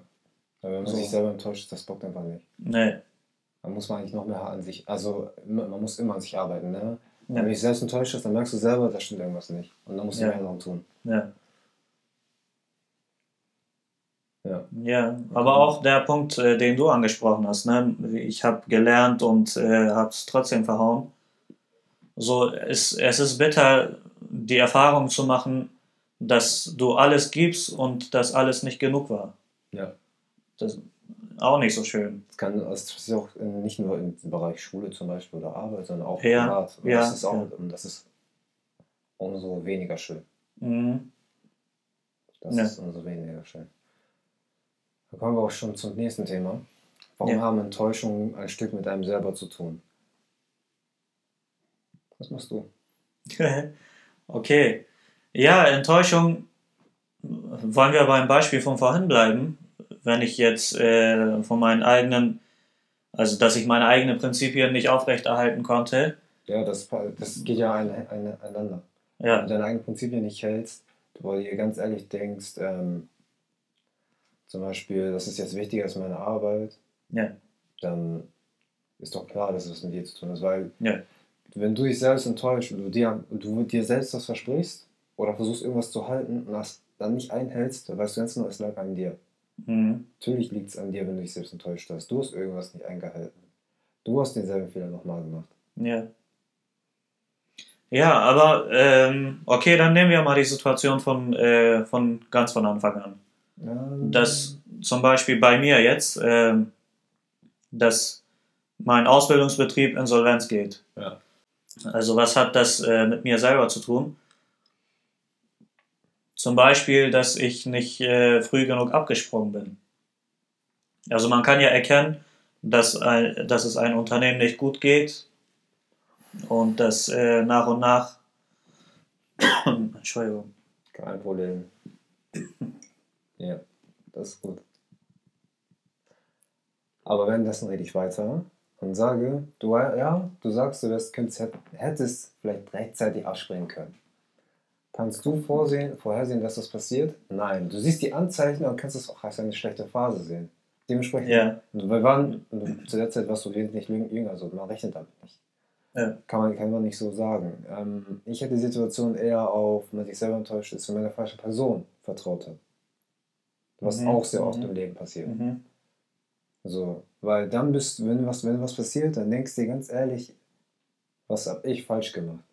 Aber wenn man So. sich selber enttäuscht, das bockt einfach nicht. Nee. Da muss man eigentlich noch mehr an sich, also man muss immer an sich arbeiten, ne? Ja. Wenn du dich selbst enttäuscht hast, dann merkst du selber, da stimmt irgendwas nicht. Und dann musst du Ja. mehr daran tun. Ja. Ja. Ja, aber auch der Punkt, äh, den du angesprochen hast, ne? Ich habe gelernt und äh, habe es trotzdem verhauen. So, es, es ist bitter, die Erfahrung zu machen, dass du alles gibst und dass alles nicht genug war. Ja. Das auch nicht so schön. Das kann das passiert auch in, nicht nur im Bereich Schule zum Beispiel oder Arbeit, sondern auch Ja, privat. Und ja, das ist auch, ja. und das ist umso weniger schön. Mhm. Das Ja. ist umso weniger schön. Da kommen wir auch schon zum nächsten Thema. Warum Ja. haben Enttäuschungen ein Stück mit einem selber zu tun? Was machst du? okay. Ja, Enttäuschung. Wollen wir beim Beispiel von vorhin bleiben? Wenn ich jetzt äh, von meinen eigenen, also dass ich meine eigenen Prinzipien nicht aufrechterhalten konnte, Ja, das, das geht ja ein, ein, einander. Wenn ja, du deine eigenen Prinzipien nicht hältst, wo du dir ganz ehrlich denkst, ähm, zum Beispiel, das ist jetzt wichtiger als meine Arbeit, ja, dann ist doch klar, dass es mit dir zu tun ist. Weil Ja. wenn du dich selbst enttäuscht und du dir, du dir selbst was versprichst oder versuchst irgendwas zu halten und das dann nicht einhältst, dann weißt du ganz genau, es lag an dir. Mhm. Natürlich liegt es an dir, wenn du dich selbst enttäuscht hast. Du hast irgendwas nicht eingehalten. Du hast denselben Fehler nochmal gemacht. ja. Ja, aber ähm, okay, dann nehmen wir mal die Situation von, äh, von ganz von Anfang an. Ähm, dass zum Beispiel bei mir jetzt, ähm, dass mein Ausbildungsbetrieb insolvenz geht. Ja. Also was hat das äh, mit mir selber zu tun? Zum Beispiel, dass ich nicht äh, früh genug abgesprungen bin. Also man kann ja erkennen, dass, ein, dass es einem Unternehmen nicht gut geht und dass äh, nach und nach Entschuldigung. Kein Problem. ja, das ist gut. Aber währenddessen rede ich weiter und sage, du, ja, du sagst, du könntest, hättest vielleicht rechtzeitig abspringen können. Kannst du vorsehen, vorhersehen, dass das passiert? Nein. Du siehst die Anzeichen und kannst es auch als eine schlechte Phase sehen. Dementsprechend, Ja, wir waren, zu der Zeit warst du wesentlich jünger, also man rechnet damit nicht. Ja. Kann, man, kann man nicht so sagen. Ähm, ich hätte die Situation eher auf, wenn man sich selber enttäuscht ist, wenn man der falschen Person vertraut hat. Was Mhm, auch sehr oft mhm. im Leben passiert. mhm. So, weil dann bist wenn was, wenn was passiert, dann denkst du dir ganz ehrlich, was hab ich falsch gemacht?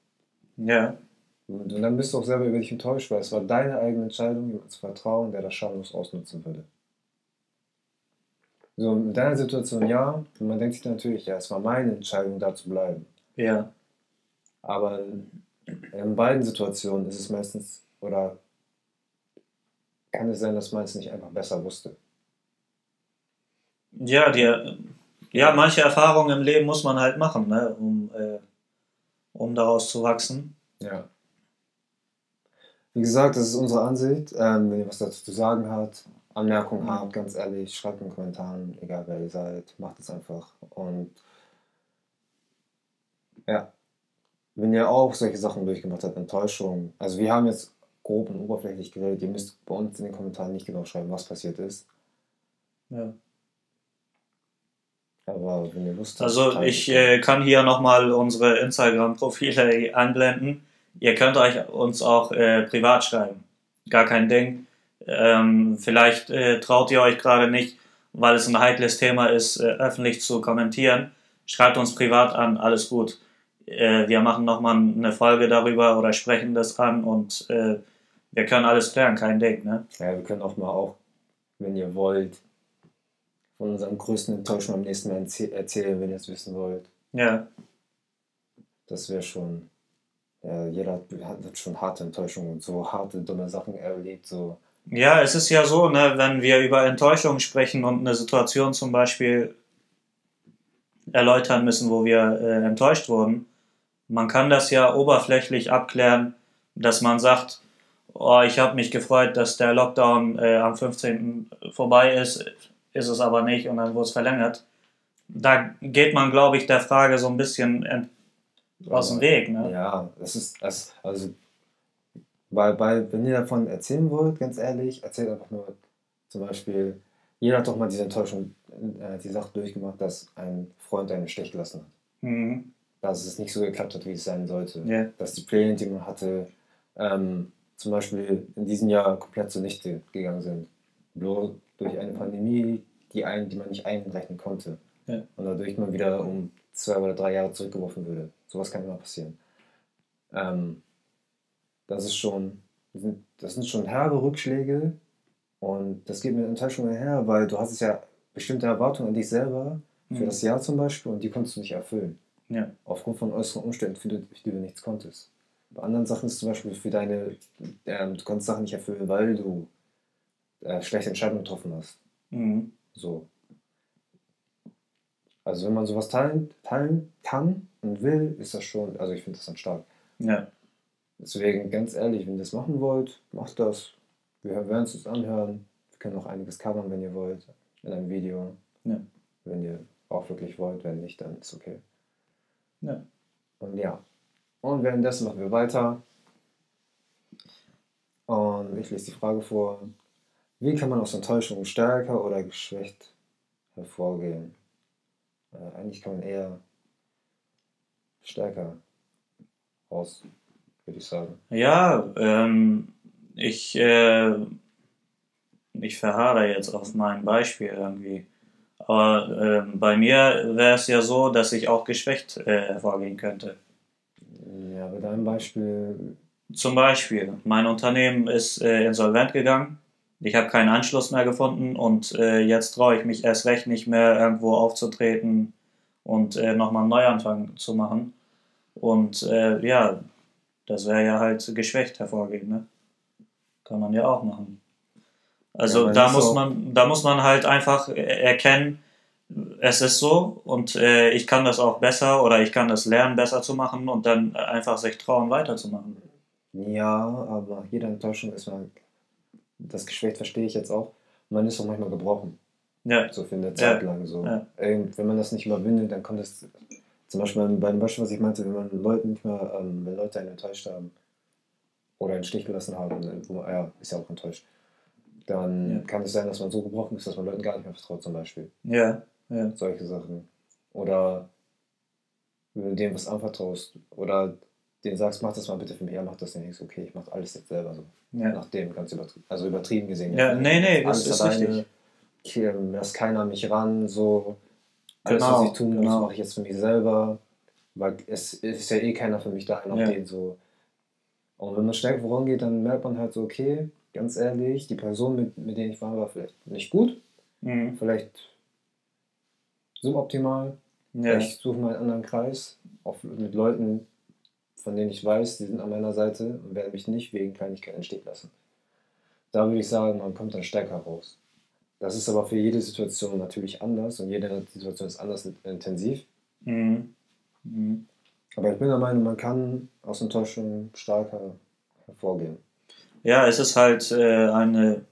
ja, Und, dann bist du auch selber über dich enttäuscht, weil es war deine eigene Entscheidung, jemandem zu vertrauen, der das schamlos ausnutzen würde. So, in deiner Situation ja, und man denkt sich natürlich, ja, es war meine Entscheidung, da zu bleiben. ja. Aber in beiden Situationen ist es meistens, oder kann es sein, dass man es nicht einfach besser wusste. Ja, die, ja, manche Erfahrungen im Leben muss man halt machen, ne, um, äh, um daraus zu wachsen. Ja. Wie gesagt, das ist unsere Ansicht. Ähm, wenn ihr was dazu zu sagen habt, Anmerkungen habt, ganz ehrlich, schreibt in den Kommentaren, egal wer ihr seid, macht es einfach. Und ja, wenn ihr auch solche Sachen durchgemacht habt, Enttäuschung, also wir haben jetzt grob und oberflächlich geredet, ihr müsst bei uns in den Kommentaren nicht genau schreiben, was passiert ist. Ja. Aber wenn ihr Lust habt, Also ich äh, kann hier nochmal unsere Instagram-Profile einblenden. Ihr könnt euch uns auch äh, privat schreiben. Gar kein Ding. Ähm, vielleicht äh, traut ihr euch gerade nicht, weil es ein heikles Thema ist, äh, öffentlich zu kommentieren. Schreibt uns privat an, alles gut. Äh, wir machen nochmal eine Folge darüber oder sprechen das an und äh, wir können alles klären, kein Ding. Ne? Ja, wir können auch mal auch, wenn ihr wollt, von unserem größten Enttäuschung am nächsten Mal erzäh- erzählen, wenn ihr es wissen wollt. Ja, Das wäre schon. Ja, jeder hat, hat schon harte Enttäuschungen und so harte, dumme Sachen erlebt. So. Ja, es ist ja so, ne, wenn wir über Enttäuschung sprechen und eine Situation zum Beispiel erläutern müssen, wo wir äh, enttäuscht wurden, man kann das ja oberflächlich abklären, dass man sagt, oh, ich habe mich gefreut, dass der Lockdown äh, am 15. vorbei ist, ist es aber nicht und dann wurde es verlängert. Da geht man, glaube ich, der Frage so ein bisschen aus dem Weg. Ne? Ja, das ist, das, also, weil, weil, wenn ihr davon erzählen wollt, ganz ehrlich, erzählt einfach nur zum Beispiel, jeder hat doch mal diese Enttäuschung, äh, die Sache durchgemacht, dass ein Freund einen Stich gelassen hat. Mhm. Dass es nicht so geklappt hat, wie es sein sollte. Ja. Dass die Pläne, die man hatte, ähm, zum Beispiel in diesem Jahr komplett zunichte gegangen sind. Nur durch eine Pandemie, die, ein, die man nicht einrechnen konnte. Ja. Und dadurch man wieder um zwei oder drei Jahre zurückgeworfen würde. Sowas kann immer passieren. Ähm, das ist schon, das sind schon herbe Rückschläge und das geht mit Enttäuschung einher, weil du hast ja bestimmte Erwartungen an dich selber für Mhm. das Jahr zum Beispiel und die konntest du nicht erfüllen. Ja. Aufgrund von äußeren Umständen, für die, für die du nichts konntest. Bei anderen Sachen ist zum Beispiel für deine, ähm, du konntest Sachen nicht erfüllen, weil du äh, schlechte Entscheidungen getroffen hast. Mhm. So. Also wenn man sowas teilen, teilen kann und will, ist das schon, also ich finde das dann stark. Ja. Deswegen ganz ehrlich, wenn ihr das machen wollt, macht das. Wir werden uns das anhören. Wir können auch einiges covern, wenn ihr wollt, in einem Video. Ja. Wenn ihr auch wirklich wollt, wenn nicht, dann ist okay. Ja. Und ja. Und währenddessen machen wir weiter. Und ich lese die Frage vor. Wie kann man aus Enttäuschung stärker oder geschwächt hervorgehen? Äh, eigentlich kann man eher stärker raus, würde ich sagen. Ja, ähm, ich, äh, ich verharre jetzt auf mein Beispiel irgendwie. Aber ähm, bei mir wäre es ja so, dass ich auch geschwächt äh, hervorgehen könnte. Ja, bei deinem Beispiel, Zum Beispiel, mein Unternehmen ist äh, insolvent gegangen. Ich habe keinen Anschluss mehr gefunden und äh, jetzt traue ich mich erst recht nicht mehr irgendwo aufzutreten und äh, nochmal einen Neuanfang zu machen. Und äh, ja, das wäre ja halt geschwächt hervorgehen, ne? Kann man ja auch machen. Also Ja, da muss auch- man, da muss man halt einfach erkennen, es ist so und äh, ich kann das auch besser oder ich kann das lernen, besser zu machen und dann einfach sich trauen, weiterzumachen. ja, aber jeder Enttäuschung ist man, das Geschwächt verstehe ich jetzt auch, man ist auch manchmal gebrochen. Ja, So für eine Zeit lang so. Ja. Wenn man das nicht überwindet, dann kommt es, zum Beispiel bei dem Beispiel, was ich meinte, wenn man Leute nicht mehr, ähm, wenn Leute einen enttäuscht haben oder einen Stich gelassen haben, wo man, ja, ist ja auch enttäuscht, dann Ja. kann es sein, dass man so gebrochen ist, dass man Leuten gar nicht mehr vertraut zum Beispiel. ja, ja, solche Sachen. Oder wenn du denen was anvertraust oder denen sagst, mach das mal bitte für mich, er macht das nicht, ist okay, ich mach alles jetzt selber so. Ja. Nach dem ganz übertrieben, also übertrieben gesehen. Ja, nee, nee, das ist alleine, richtig. Ich, ähm, lass keiner mich ran, so. Alles, Genau, was ich tun muss, genau. mache ich jetzt für mich selber, weil es ist ja eh keiner für mich da, noch Ja. den so. Und wenn man stärker vorangeht, dann merkt man halt so, okay, ganz ehrlich, die Person, mit, mit der ich war, war vielleicht nicht gut, Mhm. vielleicht suboptimal, ja. ich suche mal einen anderen Kreis, auch mit Leuten, von denen ich weiß, die sind an meiner Seite und werden mich nicht wegen Kleinigkeiten entstehen lassen. Da würde ich sagen, man kommt dann stärker raus. Das ist aber für jede Situation natürlich anders und jede Situation ist anders intensiv. Mhm. Mhm. Aber ich bin der Meinung, man kann aus Enttäuschung stärker hervorgehen. Ja, es ist halt äh, eine,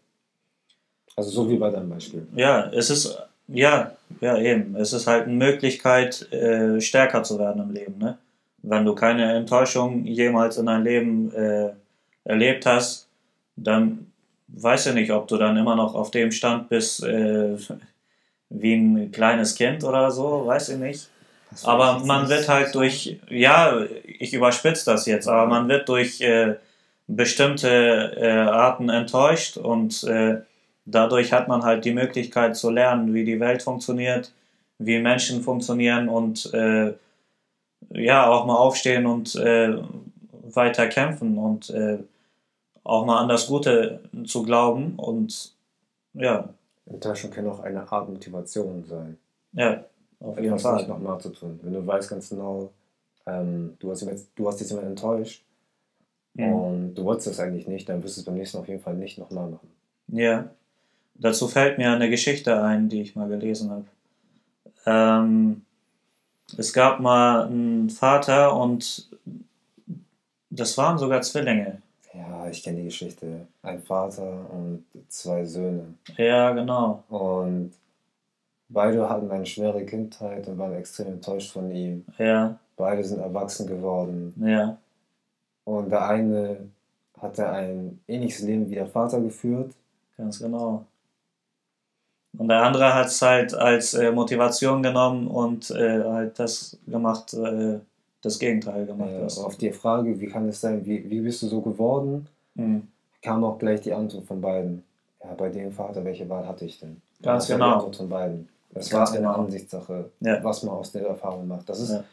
Also so wie bei deinem Beispiel. ja, es ist, ja, ja eben, es ist halt eine Möglichkeit, äh, stärker zu werden im Leben, ne? Wenn du keine Enttäuschung jemals in deinem Leben äh, erlebt hast, dann weiß ich nicht, ob du dann immer noch auf dem Stand bist, äh, wie ein kleines Kind oder so, weiß ich nicht. Das Aber man wird halt durch, ja, ich überspitze das jetzt, aber man wird durch äh, bestimmte äh, Arten enttäuscht und äh, dadurch hat man halt die Möglichkeit zu lernen, wie die Welt funktioniert, wie Menschen funktionieren und äh, ja, auch mal aufstehen und äh, weiter kämpfen und äh, auch mal an das Gute zu glauben und ja, Enttäuschung kann auch eine Art Motivation sein. ja, auf jeden nicht Fall. nochmal zu tun. Wenn du weißt ganz genau, ähm, du, hast jemand, du hast jetzt jemanden enttäuscht Mhm. und du wolltest das eigentlich nicht, dann wirst du es beim nächsten Mal auf jeden Fall nicht nochmal machen. Ja, dazu fällt mir eine Geschichte ein, die ich mal gelesen habe. Ähm, es gab mal einen Vater und das waren sogar Zwillinge. Ja, ich kenne die Geschichte. Ein Vater und zwei Söhne. Ja, genau. Und beide hatten eine schwere Kindheit und waren extrem enttäuscht von ihm. Ja, Beide sind erwachsen geworden. ja, Und der eine hatte ein ähnliches Leben wie der Vater geführt. ganz genau. Und der andere hat es halt als äh, Motivation genommen und äh, halt das gemacht, äh, das Gegenteil gemacht. Was- auf die Frage, wie kann es sein, wie, wie bist du so geworden, Hm, kam auch gleich die Antwort von beiden. Ja, bei dem Vater, welche Wahl hatte ich denn? Ganz das war genau. Die Antwort von beiden. Das Ganz war eine genau. Ansichtssache, Ja. was man aus der Erfahrung macht. Das ist Ja.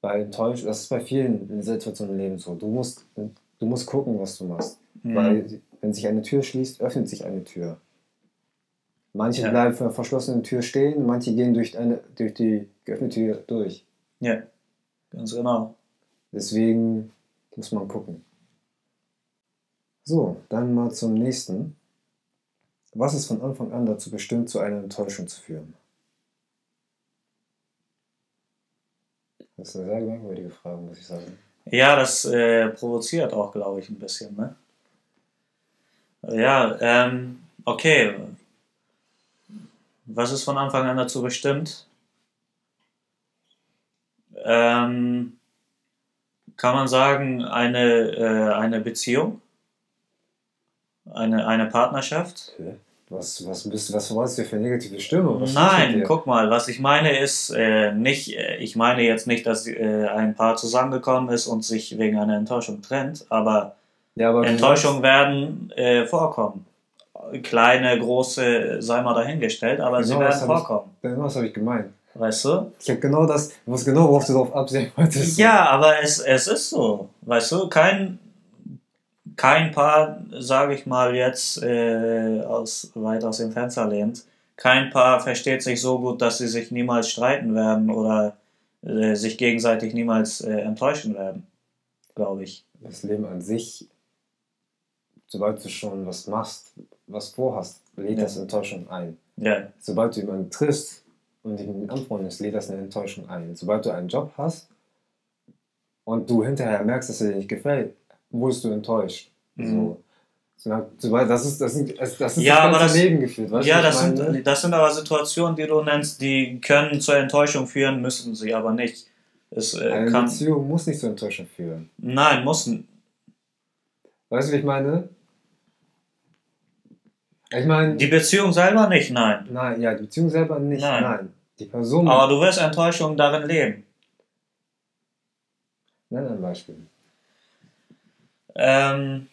bei enttäuscht, das ist bei vielen Situationen im Leben so. Du musst, du musst gucken, was du machst. hm, Weil wenn sich eine Tür schließt, öffnet sich eine Tür. Manche Ja. bleiben vor einer verschlossenen Tür stehen, manche gehen durch, eine, durch die geöffnete Tür durch. ja, ganz genau. Deswegen muss man gucken. So, dann mal zum nächsten. Was ist von Anfang an dazu bestimmt, zu einer Enttäuschung zu führen? Das ist eine sehr merkwürdige Frage, muss ich sagen. Ja, das äh, provoziert auch, glaube ich, ein bisschen, ne? Ja, ähm, okay. Was ist von Anfang an dazu bestimmt? Ähm, kann man sagen, eine, äh, eine Beziehung? Eine, eine Partnerschaft? Was, was, bist, was wolltest du für negative Stimmung? Was Nein, guck mal, was ich meine ist äh, nicht, äh, ich meine jetzt nicht, dass äh, ein Paar zusammengekommen ist und sich wegen einer Enttäuschung trennt, aber Ja, aber du Enttäuschungen werden äh, vorkommen. Kleine, große, sei mal dahingestellt, aber sie Genau, das werden ich- vorkommen. sagst- Genau das habe ich gemeint. Weißt du? Ich habe genau das, ich wusste genau, worauf du darauf absehen wolltest. Ja, aber es, es ist so. Weißt du, kein, kein Paar, sage ich mal jetzt äh, aus, weit aus dem Fenster lehnt, kein Paar versteht sich so gut, dass sie sich niemals streiten werden oder äh, sich gegenseitig niemals äh, enttäuschen werden. Glaube ich. Das Leben an sich, sobald du schon was machst, was vorhast, lädt Ja. das Enttäuschung ein. Ja, Sobald du jemanden triffst und dich mit ihm anfreundest, lädt das eine Enttäuschung ein. Sobald du einen Job hast und du hinterher merkst, dass er dir nicht gefällt, wurdest du enttäuscht. Mhm. So. Das ist, das ist, das ist Ja, das aber das- Leben gefühlt. Weißt ja das, meine? sind, das sind aber Situationen, die du nennst, die können zur Enttäuschung führen, müssen sie aber nicht. Es äh, Eine kann. Beziehung muss nicht zur Enttäuschung führen. Nein, muss. Weißt du, wie ich meine? Ich meine, Die Beziehung selber nicht, nein. nein, ja, die Beziehung selber nicht, Nein. nein. Die Person, Aber du wirst Enttäuschung darin leben. nenn ein Beispiel. Ähm,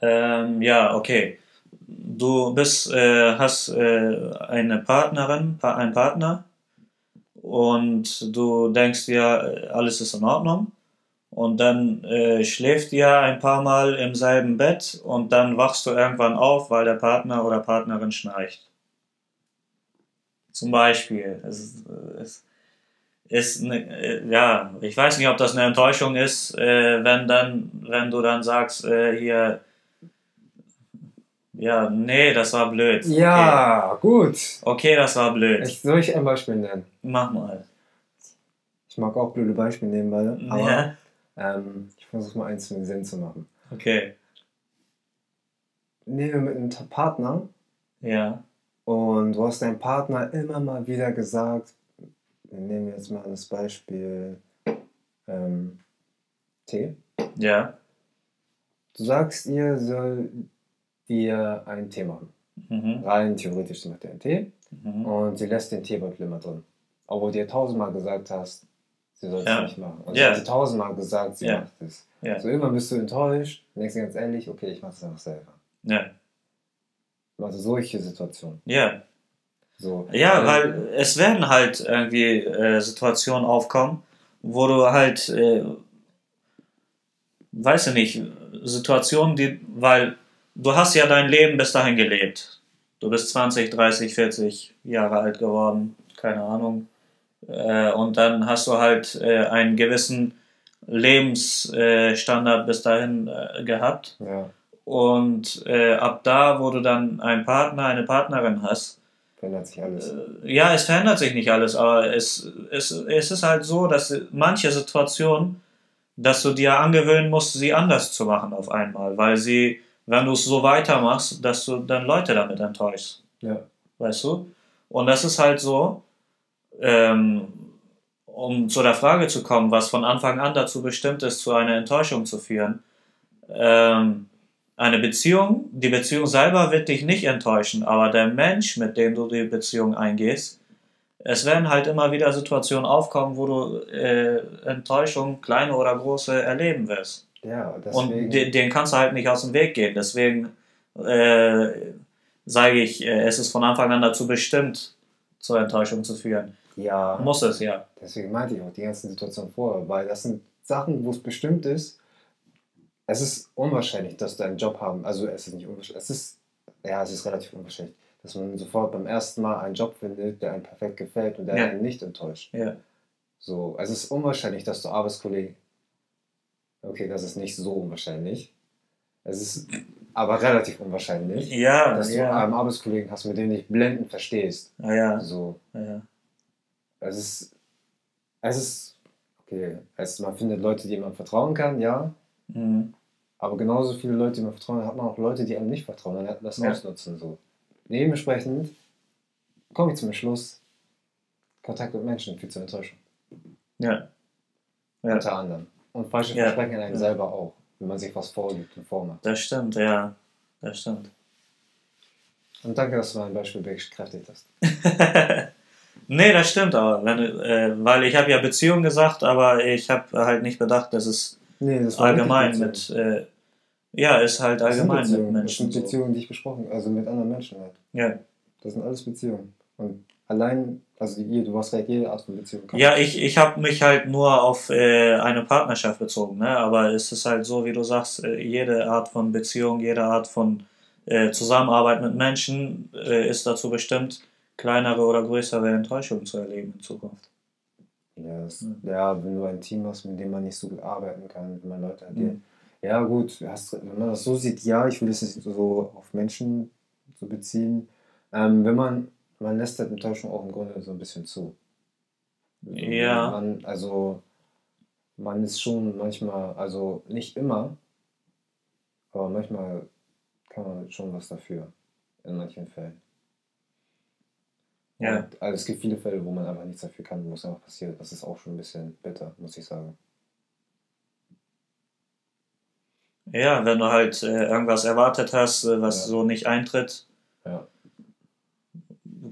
ähm, ja, okay. Du bist, äh, hast äh, eine Partnerin, pa einen Partner und du denkst dir, äh, alles ist in Ordnung. Und dann äh, schläft ihr ein paar Mal im selben Bett und dann wachst du irgendwann auf, weil der Partner oder Partnerin schnarcht. Zum Beispiel. Es, ist- es ist ne, äh, ja, ich weiß nicht, ob das eine Enttäuschung ist, äh, wenn dann, wenn du dann sagst, äh, hier, ja, nee, das war blöd. Ja, gut. Okay, okay das war blöd. Ich, soll ich ein Beispiel nennen? Mach mal. Ich mag auch blöde Beispiele nehmen, beide, aber Ja, ähm, ich versuche mal eins mit Sinn zu machen. okay. Nehmen wir mit einem Partner Ja, und du hast deinem Partner immer mal wieder gesagt, wir nehmen jetzt mal das Beispiel ähm, Tee. ja, Du sagst ihr, soll dir einen Tee machen. mhm, Rein theoretisch, macht dir einen Tee mhm. und sie lässt den Teebeutel immer drin. Obwohl du dir tausendmal gesagt hast, sie soll es Ja. nicht machen. Und Ja. sie hat dir tausendmal gesagt, sie Ja. macht es. Ja. So irgendwann bist du enttäuscht, denkst dir ganz ehrlich, okay, ich mache es einfach selber. ja, Also solche Situationen. ja. So. Ja, Äh, weil es werden halt irgendwie äh, Situationen aufkommen, wo du halt, äh, weiß ich nicht, Situationen, die, weil du hast ja dein Leben bis dahin gelebt. Du bist 20, 30, 40 Jahre alt geworden, keine Ahnung. Äh, und dann hast du halt äh, einen gewissen Lebensstandard bis dahin äh, gehabt. Ja. Und äh, ab da, wo du dann einen Partner, eine Partnerin hast, verändert sich alles. Ja, es verändert sich nicht alles, aber es, es, es ist halt so, dass manche Situationen, dass du dir angewöhnen musst, sie anders zu machen auf einmal, weil sie, wenn du es so weitermachst, dass du dann Leute damit enttäuschst. Ja. Weißt du? Und das ist halt so, ähm, um zu der Frage zu kommen, was von Anfang an dazu bestimmt ist, zu einer Enttäuschung zu führen. Ähm, eine Beziehung, die Beziehung selber wird dich nicht enttäuschen, aber der Mensch, mit dem du die Beziehung eingehst, es werden halt immer wieder Situationen aufkommen, wo du äh, Enttäuschung, kleine oder große, erleben wirst. Ja, Und deswegen. den, den kannst du halt nicht aus dem Weg gehen. Deswegen äh, sage ich, äh, es ist von Anfang an dazu bestimmt, zur Enttäuschung zu führen. Ja, Muss es ja. deswegen meinte ich auch die ganzen Situationen vorher, weil das sind Sachen, wo es bestimmt ist. Es ist unwahrscheinlich, dass du einen Job haben. Also es ist nicht unwahrscheinlich. Es ist, ja, es ist relativ unwahrscheinlich, dass man sofort beim ersten Mal einen Job findet, der einem perfekt gefällt und der Ja. einen nicht enttäuscht. Ja, So, es ist unwahrscheinlich, dass du Arbeitskollegen. Okay, das ist nicht so unwahrscheinlich. Es ist aber relativ unwahrscheinlich, ja, dass du ja. einen Arbeitskollegen hast, mit dem du dich blendend verstehst. ja, ja, So, ja. Es ist, es ist, okay, es, man findet Leute, die man vertrauen kann, ja, Mhm. aber genauso viele Leute, die man vertrauen, hat man auch Leute, die einem nicht vertrauen, dann das Ja. ausnutzen, so. Dementsprechend komme ich zum Schluss, Kontakt mit Menschen führt zur Enttäuschung, ja. Ja, unter anderem. Und falsche Ja. Versprechen an einem Ja. selber auch, wenn man sich was vorgibt und vormacht. das stimmt, ja. Das stimmt. Und danke, dass du mein Beispiel bekräftigt hast. nee, das stimmt aber. Wenn, äh, weil ich habe ja Beziehung gesagt, aber ich habe halt nicht bedacht, dass es Nee, das allgemein mit, äh, ja, ist halt Das sind allgemein mit Beziehungen. Das Menschen sind so. Beziehungen, die ich besprochen also mit anderen Menschen halt. Ja. Das sind alles Beziehungen. Und allein, also die, du hast recht, jede Art von Beziehung. Ja, ich, ich habe mich halt nur auf äh, eine Partnerschaft bezogen, ne? aber es ist halt so, wie du sagst, äh, jede Art von Beziehung, jede Art von äh, Zusammenarbeit mit Menschen äh, ist dazu bestimmt, kleinere oder größere Enttäuschungen zu erleben in Zukunft. Ja, das, Mhm. ja, wenn du ein Team hast, mit dem man nicht so gut arbeiten kann, wenn man Leute hat, die, Mhm. ja gut, hast, wenn man das so sieht, ja, ich will es nicht so auf Menschen so beziehen. Ähm, wenn man, man lässt halt Enttäuschung auch im Grunde so ein bisschen zu. Ja. Man, also, man ist schon manchmal, also nicht immer, aber manchmal kann man schon was dafür, in manchen Fällen. Ja. Und, also es gibt viele Fälle, wo man einfach nichts dafür kann, wo es einfach passiert. Das ist auch schon ein bisschen bitter, muss ich sagen. Ja, wenn du halt äh, irgendwas erwartet hast, äh, was Ja. so nicht eintritt. Ja.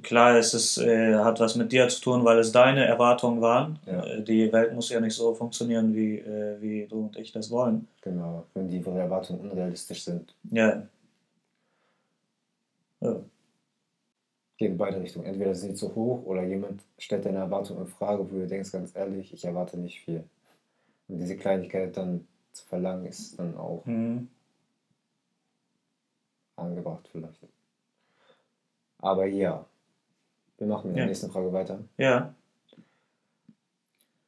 Klar, es ist, äh, hat was mit dir zu tun, weil es deine Erwartungen waren. Ja. Äh, die Welt muss ja nicht so funktionieren, wie, äh, wie du und ich das wollen. Genau, wenn die Erwartungen unrealistisch sind. Ja. ja. Geht in beide Richtungen. Entweder sind sie zu hoch oder jemand stellt deine Erwartungen in Frage, wo du denkst, ganz ehrlich, ich erwarte nicht viel. Und diese Kleinigkeit dann zu verlangen, ist dann auch Mhm. angebracht vielleicht. Aber ja, wir machen mit der Ja. nächsten Frage weiter. Ja.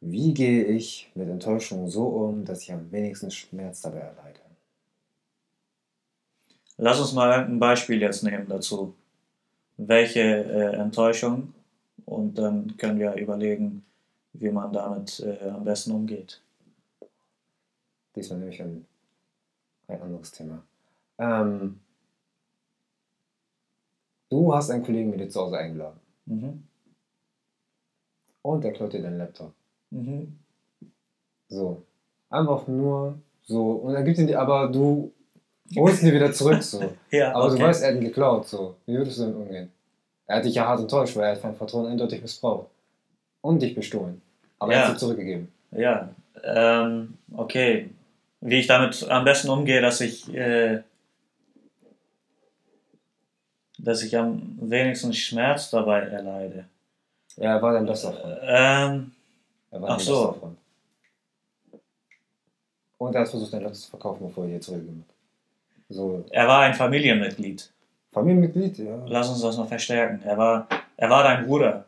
Wie gehe ich mit Enttäuschung so um, dass ich am wenigsten Schmerz dabei erleide? Lass uns mal ein Beispiel jetzt nehmen dazu. Welche äh, Enttäuschung? Und dann können wir überlegen, wie man damit äh, am besten umgeht. Diesmal nehme ich ein, ein anderes Thema. Ähm, du hast einen Kollegen mit dir zu Hause eingeladen Mhm. und der klaut dir deinen Laptop. Mhm. So. Einfach nur so. Und dann gibt ihn dir, aber du holst ihn dir wieder zurück. So. Ja, Aber okay. du weißt, er hat ihn geklaut. So. Wie würdest du damit umgehen? Er hat dich ja hart enttäuscht, weil er hat dein Vertrauen eindeutig missbraucht. Und dich bestohlen. Aber er Ja. hat es dir zurückgegeben. Ja, ähm, okay. Wie ich damit am besten umgehe, dass ich, äh, dass ich am wenigsten Schmerz dabei erleide. Ja, er war dein bester Freund. Ähm, Er war Ach so. Freund. Und er hat versucht, dein Laptop zu verkaufen, bevor er dir zurückgegeben hat. So, er war ein Familienmitglied. Familienmitglied, ja. Lass uns das noch verstärken. Er war, er war dein Bruder.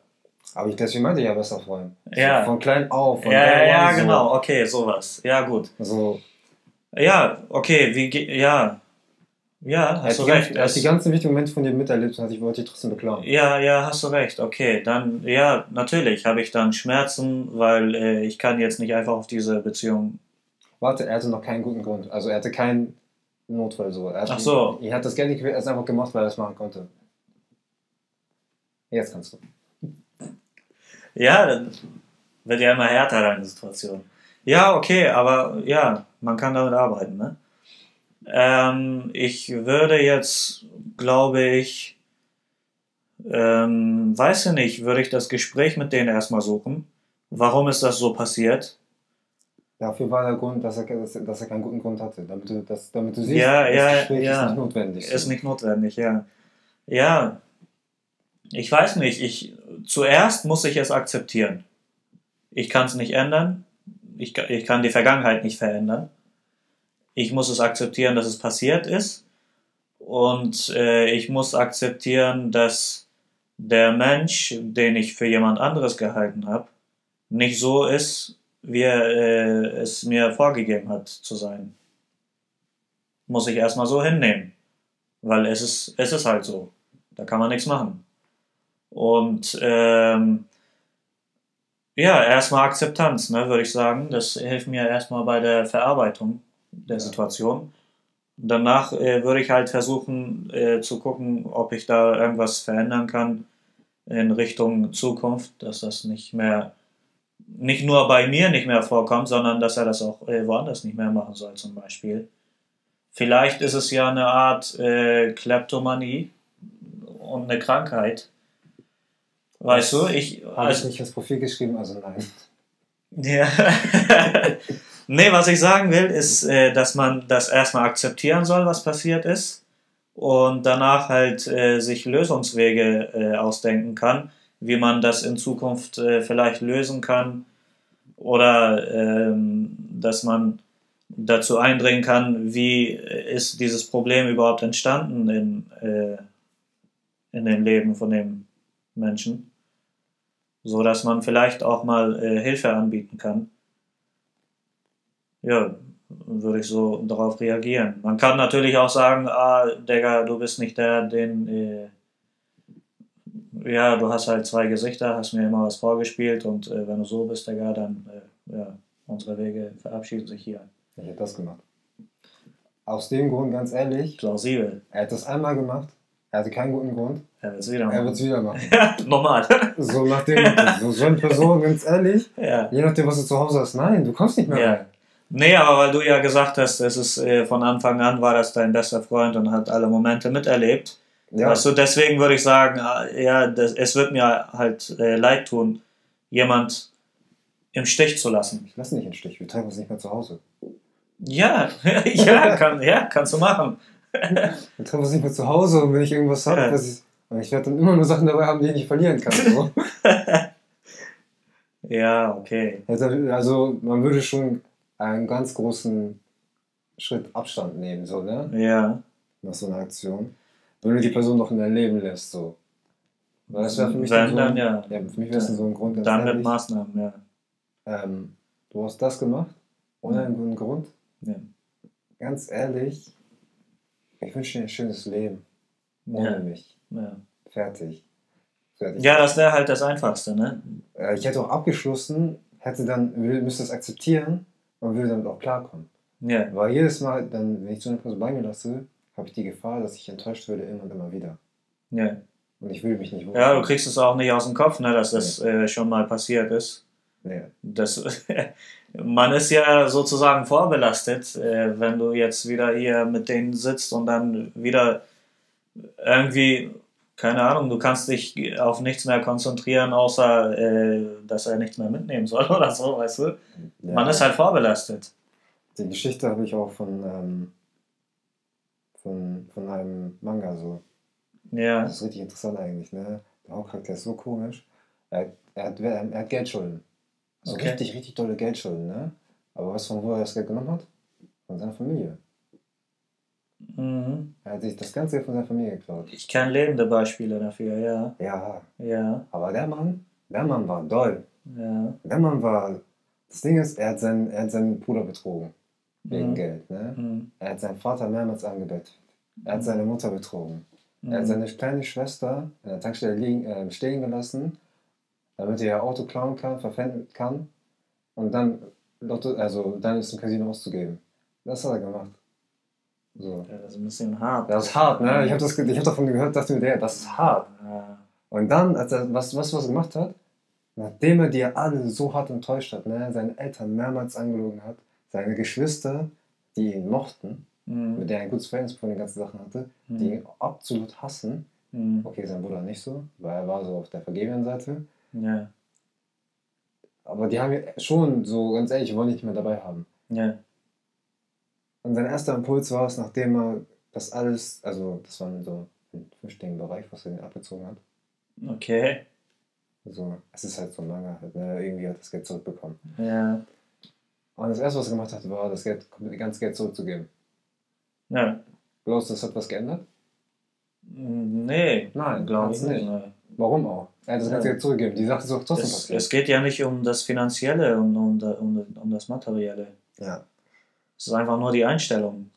Aber ich, deswegen meinte ich ja bester Freund. Ja. So, von klein auf. Von Ja, ja, one, so. genau. Okay, sowas. Ja, gut. So, Ja, okay, wie ja. Ja, hast du recht. ganzen- er hat die ganzen wichtigen Momente von dir miterlebt und hat sich wollte dich trotzdem beklagen. Ja, ja, hast du recht. Okay, dann, ja, natürlich habe ich dann Schmerzen, weil äh, ich kann jetzt nicht einfach auf diese Beziehung. Warte, er hatte noch keinen guten Grund. Also er hatte keinen Notfall so. Er hat, Ach so. Er hat das Geld nicht gewählt, er hat es einfach gemacht, weil er es machen konnte. Jetzt kannst du. Ja, dann wird ja immer härter deine Situation. Ja, okay, aber ja, man kann damit arbeiten, ne? Ähm, ich würde jetzt, glaube ich, ähm, weiß ich nicht, würde ich das Gespräch mit denen erstmal suchen. Warum ist das so passiert? Dafür war der Grund, dass er, dass, dass er keinen guten Grund hatte. Damit du, das, damit du siehst, Ja, das ja, Gespräch ja. ist nicht notwendig. Ist nicht notwendig, ja. Ja, ich weiß nicht. Ich, zuerst muss ich es akzeptieren. Ich kann es nicht ändern. Ich, ich kann die Vergangenheit nicht verändern. Ich muss es akzeptieren, dass es passiert ist. Und äh, ich muss akzeptieren, dass der Mensch, den ich für jemand anderes gehalten habe, nicht so ist, wie er äh, es mir vorgegeben hat zu sein. Muss ich erstmal so hinnehmen. Weil es ist, es ist halt so. Da kann man nichts machen. Und ähm, ja, erstmal Akzeptanz, ne, würde ich sagen. Das hilft mir erstmal bei der Verarbeitung der Ja. Situation. Danach äh, würde ich halt versuchen äh, zu gucken, ob ich da irgendwas verändern kann in Richtung Zukunft, dass das nicht mehr, nicht nur bei mir nicht mehr vorkommt, sondern dass er das auch äh, woanders nicht mehr machen soll, zum Beispiel. Vielleicht ist es ja eine Art äh, Kleptomanie und eine Krankheit. Weißt du, ich. Habe ich Also, nicht ins Profil geschrieben, also nein. ja. nee, was ich sagen will, ist, äh, dass man das erstmal akzeptieren soll, was passiert ist. Und danach halt äh, sich Lösungswege äh, ausdenken kann, wie man das in Zukunft äh, vielleicht lösen kann. Oder ähm, dass man dazu eindringen kann, wie ist dieses Problem überhaupt entstanden in, äh, in dem Leben von dem Menschen, so dass man vielleicht auch mal äh, Hilfe anbieten kann. Ja, würde ich so darauf reagieren. Man kann natürlich auch sagen, ah, Digga, du bist nicht der, den, äh, ja, du hast halt zwei Gesichter, hast mir immer was vorgespielt und äh, wenn du so bist, Digga, dann, äh, ja, unsere Wege verabschieden sich hier. Ich hätte das gemacht. Aus dem Grund, ganz ehrlich, Plausibel. er hat das einmal gemacht, er hatte keinen guten Grund, Er wird es wieder er machen. wird es wieder machen. Ja, normal. So nach dem so, so eine Person, ganz ehrlich, ja. je nachdem, was du zu Hause hast, nein, du kommst nicht mehr Ja. rein. Nee, aber weil du ja gesagt hast, es ist äh, von Anfang an war das dein bester Freund und hat alle Momente miterlebt. Ja, du, deswegen würde ich sagen, äh, ja, das, es wird mir halt äh, leid tun, jemand im Stich zu lassen. ich lasse nicht im Stich, wir treffen uns nicht mehr zu Hause. Ja, ja, kann, ja, kannst du machen. Wir treffen uns nicht mehr zu Hause und wenn ich irgendwas habe, Ja. ich, ich werde dann immer nur Sachen dabei haben, die ich nicht verlieren kann. So. Ja, okay. Also, also man würde schon einen ganz großen Schritt Abstand nehmen, so, ne? Ja. Nach so einer Aktion. Wenn du die Person noch in dein Leben lässt, so. Weil das wäre für mich Wenn, so dann ein, ja. ja. Für mich wäre es so ein Grund, Dann mit Maßnahmen, ja. ähm, du hast das gemacht, ohne einen guten Grund. Ja. Ganz ehrlich, ich wünsche dir ein schönes Leben. Ohne mich. ja. Fertig. Fertig. ja das wäre halt das Einfachste, ne? Äh, Ich hätte auch abgeschlossen, hätte dann, müsste es akzeptieren und würde damit auch klarkommen. Ja. Weil jedes Mal, dann, wenn ich so eine Person bei mir lasse, habe ich die Gefahr, dass ich enttäuscht werde immer und immer wieder. ja. Und ich will mich nicht Ja, du kriegst es auch nicht aus dem Kopf, ne, dass das äh, schon mal passiert ist. Nee. Das, man ist ja sozusagen vorbelastet, äh, wenn du jetzt wieder hier mit denen sitzt und dann wieder irgendwie, keine Ahnung, du kannst dich auf nichts mehr konzentrieren, außer äh, dass er nichts mehr mitnehmen soll oder so, weißt du? Ja. Man ist halt vorbelastet. Die Geschichte habe ich auch von, ähm, von, von einem Manga so. Ja, Das ist richtig interessant eigentlich, ne? Der Hauptcharakter ist so komisch. Er, er, hat, er hat Geldschulden. Also Okay. richtig, richtig tolle Geldschulden, ne? Aber was von wo er das Geld genommen hat? Von seiner Familie. mhm. Er hat sich das ganze Geld von seiner Familie geklaut. ich kenne lebende Beispiele dafür, ja, Ja, ja, aber der Mann, der Mann war doll. ja. Der Mann war. Das Ding ist, er hat seinen, er hat seinen Bruder betrogen. Wegen Mhm. Geld, ne? Mhm. Er hat seinen Vater mehrmals angebettet. Er hat seine Mutter betrogen. Er hat Mhm. seine kleine Schwester in der Tankstelle liegen, äh, stehen gelassen, damit er ihr Auto klauen kann, verpfänden kann und dann Lotto, also dann ist im Casino auszugeben. Das hat er gemacht. So. Ja, das ist ein bisschen hart. Das ist hart, ne? Ich habe hab davon gehört, dachte mir, der, das ist hart. Ja. Und dann, als er, was, was, was er gemacht hat, nachdem er die alle so hart enttäuscht hat, ne, seine Eltern mehrmals angelogen hat, seine Geschwister, die ihn mochten, Mhm. mit denen er ein gutes Verhältnis von den ganzen Sachen hatte, die ihn absolut hassen. Mhm. Okay, sein Bruder nicht so, weil er war so auf der vergebenen Seite. Ja. Aber die haben schon so, ganz ehrlich, wollen ihn nicht mehr dabei haben. Ja. Und sein erster Impuls war es, nachdem er das alles, also das war so ein fünfstelligen Bereich, was er ihn abgezogen hat. Okay. Also, es ist halt so ein langer, halt, ne? irgendwie hat er das Geld zurückbekommen. Ja. Und das erste, was er gemacht hat, war, das Geld, ganze Geld zurückzugeben. Ja. Bloß, das hat was geändert? Nee. Nein, glaube ich nicht. Nee. Warum auch? Er hat das ganze Ja. Geld zurückgegeben. Die Sache ist auch trotzdem Es, passiert. es geht ja nicht um das Finanzielle und um, um, um das Materielle. ja. Es ist einfach nur die Einstellung.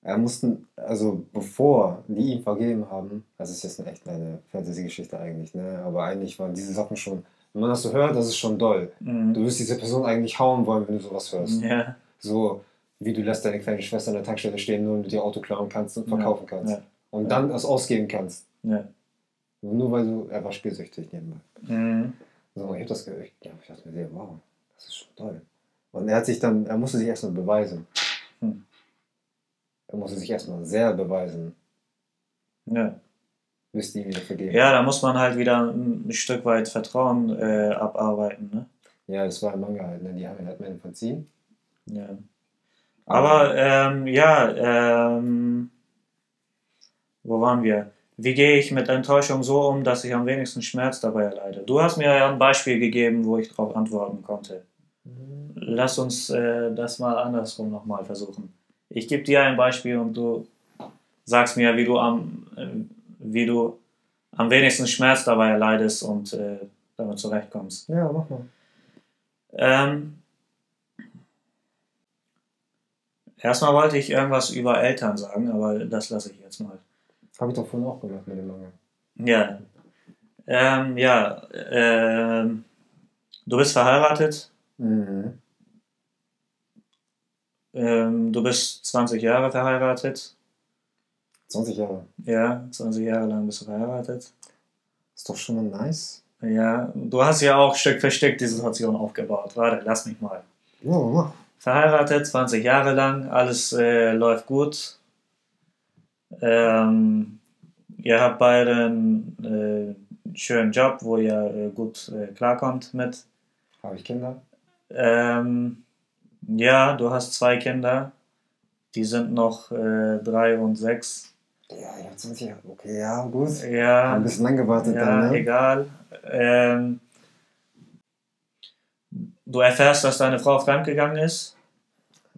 Er mussten, also bevor die ihm vergeben haben, das ist jetzt eine echt eine Fantasy-Geschichte eigentlich, ne? aber eigentlich waren diese Sachen schon, wenn man das so hört, das ist schon doll. Mhm. Du wirst diese Person eigentlich hauen wollen, wenn du sowas hörst. Ja. So, wie du lässt deine kleine Schwester an der Tankstelle stehen, nur damit du ihr Auto klauen kannst und verkaufen kannst. Ja. Und dann das ausgeben kannst. Ja. Nur weil du, er war spielsüchtig nebenbei. Mhm. So, ich hab das gehört. Ja, ich dachte mir, wow, das ist schon toll. Und er hat sich dann, er musste sich erstmal beweisen. Hm. Er musste sich erstmal sehr beweisen, Ja. Die ihm wieder vergeben. ja, da muss man halt wieder ein Stück weit Vertrauen äh, abarbeiten. Ne? Ja, das war ein Manga halt, ne? Die haben ihn halt mehr verziehen. Ja. Aber ähm, ja, ähm, wo waren wir? Wie gehe ich mit Enttäuschung so um, dass ich am wenigsten Schmerz dabei erleide? Du hast mir ja ein Beispiel gegeben, wo ich darauf antworten konnte. Lass uns äh, das mal andersrum nochmal versuchen. Ich gebe dir ein Beispiel und du sagst mir, wie du am, äh, wie du am wenigsten Schmerz dabei erleidest und äh, damit zurechtkommst. Ja, mach mal. Ähm, erstmal wollte ich irgendwas über Eltern sagen, aber das lasse ich jetzt mal. Habe ich doch vorhin auch gemacht mit dem Manga. Ja. Ähm, ja. Ähm, du bist verheiratet. Mhm. Ähm, du bist 20 Jahre verheiratet. 20 Jahre. Ja, 20 Jahre lang bist du verheiratet. Ist doch schon mal nice. Ja, du hast ja auch Stück für Stück die Situation aufgebaut. Warte, lass mich mal. Ja, mach. verheiratet, 20 Jahre lang, alles äh, läuft gut. Ähm, ihr habt beide einen äh, schönen Job, wo ihr äh, gut äh, klarkommt mit. Habe ich Kinder? Ähm, ja, du hast zwei Kinder, die sind noch äh, drei und sechs. Ja, ich habe 20 Jahre. Okay, ja, gut. Ja, ein bisschen lang gewartet ja dann, ne? egal. Ähm, du erfährst, dass deine Frau fremdgegangen ist.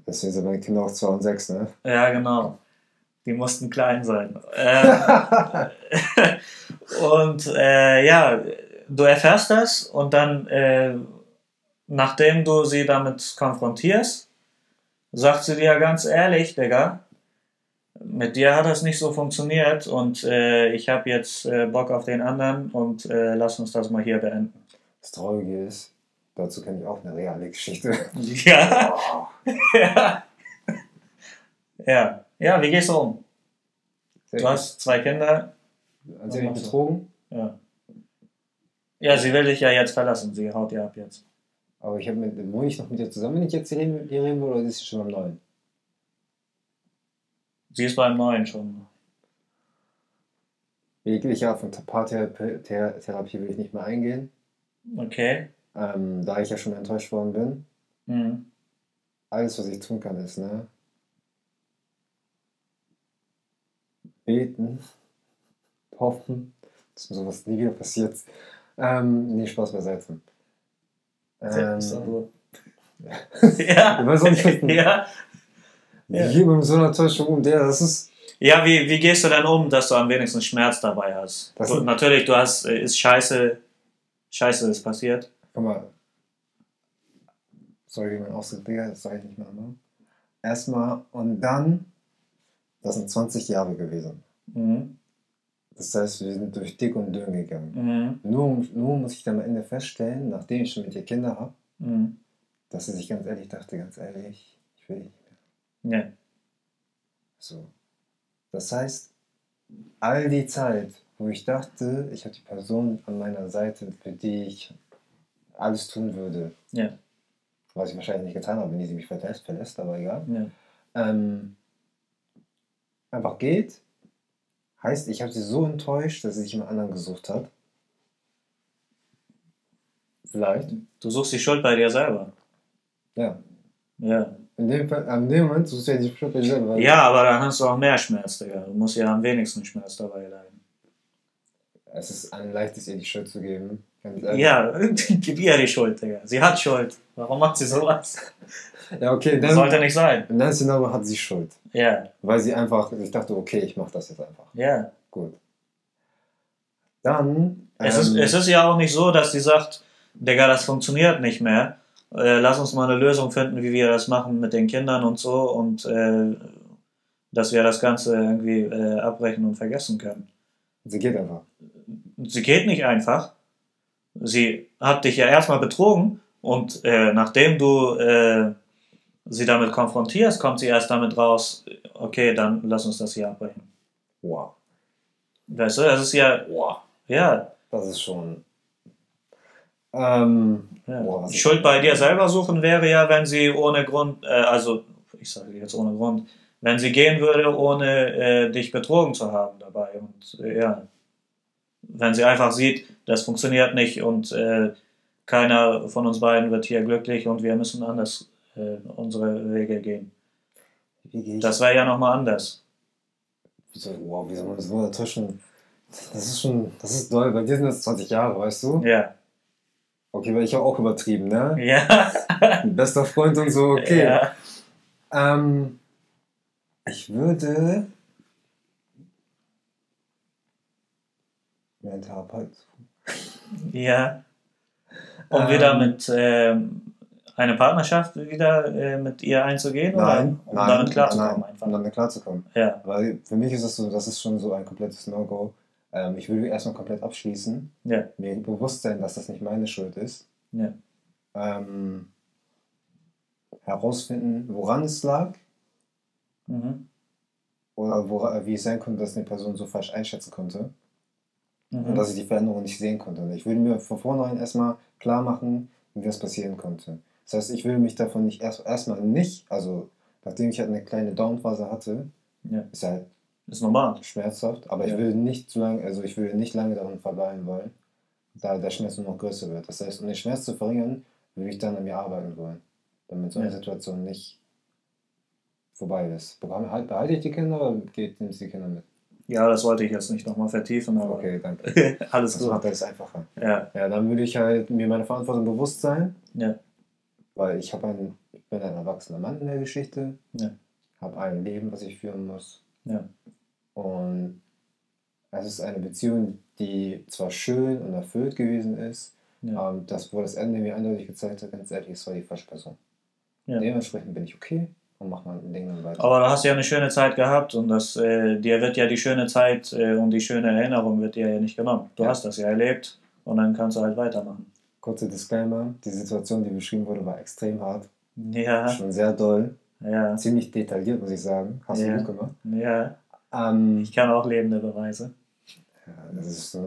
Deswegen sind meine Kinder auch 2 und 6, ne? Ja, genau. Die mussten klein sein. Ähm, und äh, ja, du erfährst das und dann, äh, nachdem du sie damit konfrontierst, sagt sie dir ganz ehrlich, Digga, mit dir hat das nicht so funktioniert und äh, ich habe jetzt äh, Bock auf den anderen und äh, lass uns das mal hier beenden. Das Traurige ist, dazu kenne ich auch eine reale Geschichte. Ja, Oh, ja. Ja, ja, wie gehst du um? sehr Du hast zwei Kinder. Hat sie mich betrogen? Ja. Ja, sie will dich ja jetzt verlassen. Sie haut ja ab jetzt. Aber ich habe mit, wohne ich noch mit ihr zusammen, wenn ich jetzt hier reden will, oder ist sie schon am Neuen? Sie ist beim Neuen schon. Jegliche Art von Paartherapie will ich nicht mehr eingehen, Okay. ähm, da ich ja schon enttäuscht worden bin. Mhm. Alles, was ich tun kann, ist, ne? Beten, hoffen, dass mir sowas nie wieder passiert. Ähm, nee, Spaß beiseite. Ähm, so. ja. Ich weiß auch nicht, was- ja. Ja. Wie mit so einer Enttäuschung um der, das ist. Ja, wie, wie gehst du denn um, dass du am wenigsten Schmerz dabei hast? Du, natürlich, du hast, äh, ist scheiße, scheiße ist passiert. Guck mal. Sorry, mein Ausdruck, Digga, das sage ich nicht mehr. Ne? Erstmal und dann Das sind 20 Jahre gewesen. Mhm. Das heißt, wir sind durch dick und dünn gegangen. Mhm. Nur, nur muss ich dann am Ende feststellen, nachdem ich schon mit ihr Kinder habe, Mhm. dass sie sich ganz ehrlich dachte, ganz ehrlich, ich will nicht mehr. Ja. So. Das heißt, all die Zeit, wo ich dachte, ich habe die Person an meiner Seite, für die ich alles tun würde, Ja. was ich wahrscheinlich nicht getan habe, wenn die sie mich verlässt, verlässt aber egal, Ja. ähm, einfach geht, heißt, ich habe sie so enttäuscht, dass sie sich jemand anderen gesucht hat. Vielleicht. Du suchst die Schuld bei dir selber. Ja. Ja. In dem, Fall, an dem Moment suchst du ja die dir selber. Ja, aber dann hast du auch mehr Schmerz, Digga. Du musst ja am wenigsten Schmerz dabei leiden. Es ist ein leichtes, ihr die Schuld zu geben. Ja, gib ihr die Schuld, Digga. Sie hat Schuld. Warum macht sie sowas? Ja, okay, dann, Sollte nicht sein. in deinem Szenario hat sie Schuld. Ja, Weil sie einfach, ich dachte, okay, ich mache das jetzt einfach. ja. Gut. Dann. Es, ist, ähm, es ist ja auch nicht so, dass sie sagt, Digga, das funktioniert nicht mehr. Äh, lass uns mal eine Lösung finden, wie wir das machen mit den Kindern und so und äh, dass wir das Ganze irgendwie äh, abbrechen und vergessen können. Sie geht einfach. Sie geht nicht einfach. Sie hat dich ja erstmal betrogen und äh, nachdem du äh, sie damit konfrontierst, kommt sie erst damit raus, okay, dann lass uns das hier abbrechen. Wow. Weißt du, das ist ja, Wow. ja, Das ist schon. Ähm, Ja. Boah, Die Schuld bei dir selber suchen wäre ja, wenn sie ohne Grund, äh, also ich sage jetzt ohne Grund, wenn sie gehen würde, ohne äh, dich betrogen zu haben dabei. Und äh, ja, wenn sie einfach sieht, das funktioniert nicht und äh, keiner von uns beiden wird hier glücklich und wir müssen anders äh, unsere Wege gehen. Das wäre ja nochmal anders. Wow, wie soll man das so enttäuschen? Das ist schon, das ist doll. Bei dir sind das 20 Jahre, weißt du? Ja. Okay, weil ich habe auch übertrieben, ne? Ja. Bester Freund und so, okay. Ja. Ähm, ich würde. Therapeut suchen. Ja. Um Ähm, wieder mit ähm, eine Partnerschaft wieder äh, mit ihr einzugehen? Nein, oder um nein, damit klarzukommen nein, einfach. um damit klarzukommen. Ja, Weil für mich ist es so, das ist schon so ein komplettes No-Go. Ähm, ich will erstmal komplett abschließen. ja, Mir bewusst sein, dass das nicht meine Schuld ist. ja. Ähm, herausfinden, woran es lag Mhm. oder wora, wie es sein konnte, dass eine Person so falsch einschätzen konnte und Mhm. dass ich die Veränderung nicht sehen konnte. Und ich will mir von vornherein erstmal klar machen, wie das passieren konnte. Das heißt, ich will mich davon nicht erst erstmal nicht, also nachdem ich halt eine kleine Downphase hatte, Ja. ist halt Ist normal. schmerzhaft, aber Ja. ich will nicht zu lange, also ich will nicht lange daran verweilen wollen, da der Schmerz nur noch größer wird. Das heißt, um den Schmerz zu verringern, will ich dann an mir arbeiten wollen, damit so eine Ja. Situation nicht vorbei ist. Bekomme, halt, behalte ich die Kinder oder geht, nimmst du die Kinder mit? Ja, das wollte ich jetzt nicht nochmal vertiefen, aber Okay, danke. alles Das gut. macht alles einfacher. Ja, Ja, dann würde ich halt mir meine Verantwortung bewusst sein, ja, weil ich habe ein, ich bin ein erwachsener Mann in der Geschichte, Ja. habe ein Leben, was ich führen muss. ja, Und es ist eine Beziehung, die zwar schön und erfüllt gewesen ist, ja. ähm, das, wo das Ende mir eindeutig gezeigt hat, ganz ehrlich, es war die falsche Person. Ja. Dementsprechend bin ich okay und mache mein Ding dann weiter. Aber du hast ja eine schöne Zeit gehabt und das, äh, dir wird ja die schöne Zeit äh, und die schöne Erinnerung wird dir ja nicht genommen. Du Ja. hast das ja erlebt und dann kannst du halt weitermachen. Kurzer Disclaimer, die Situation, die beschrieben wurde, war extrem hart, Ja, schon sehr doll, ja, ziemlich detailliert, muss ich sagen. Hast du gut gemacht. ja. Ähm, Ich kann auch lebende Beweise. Ja, das ist so,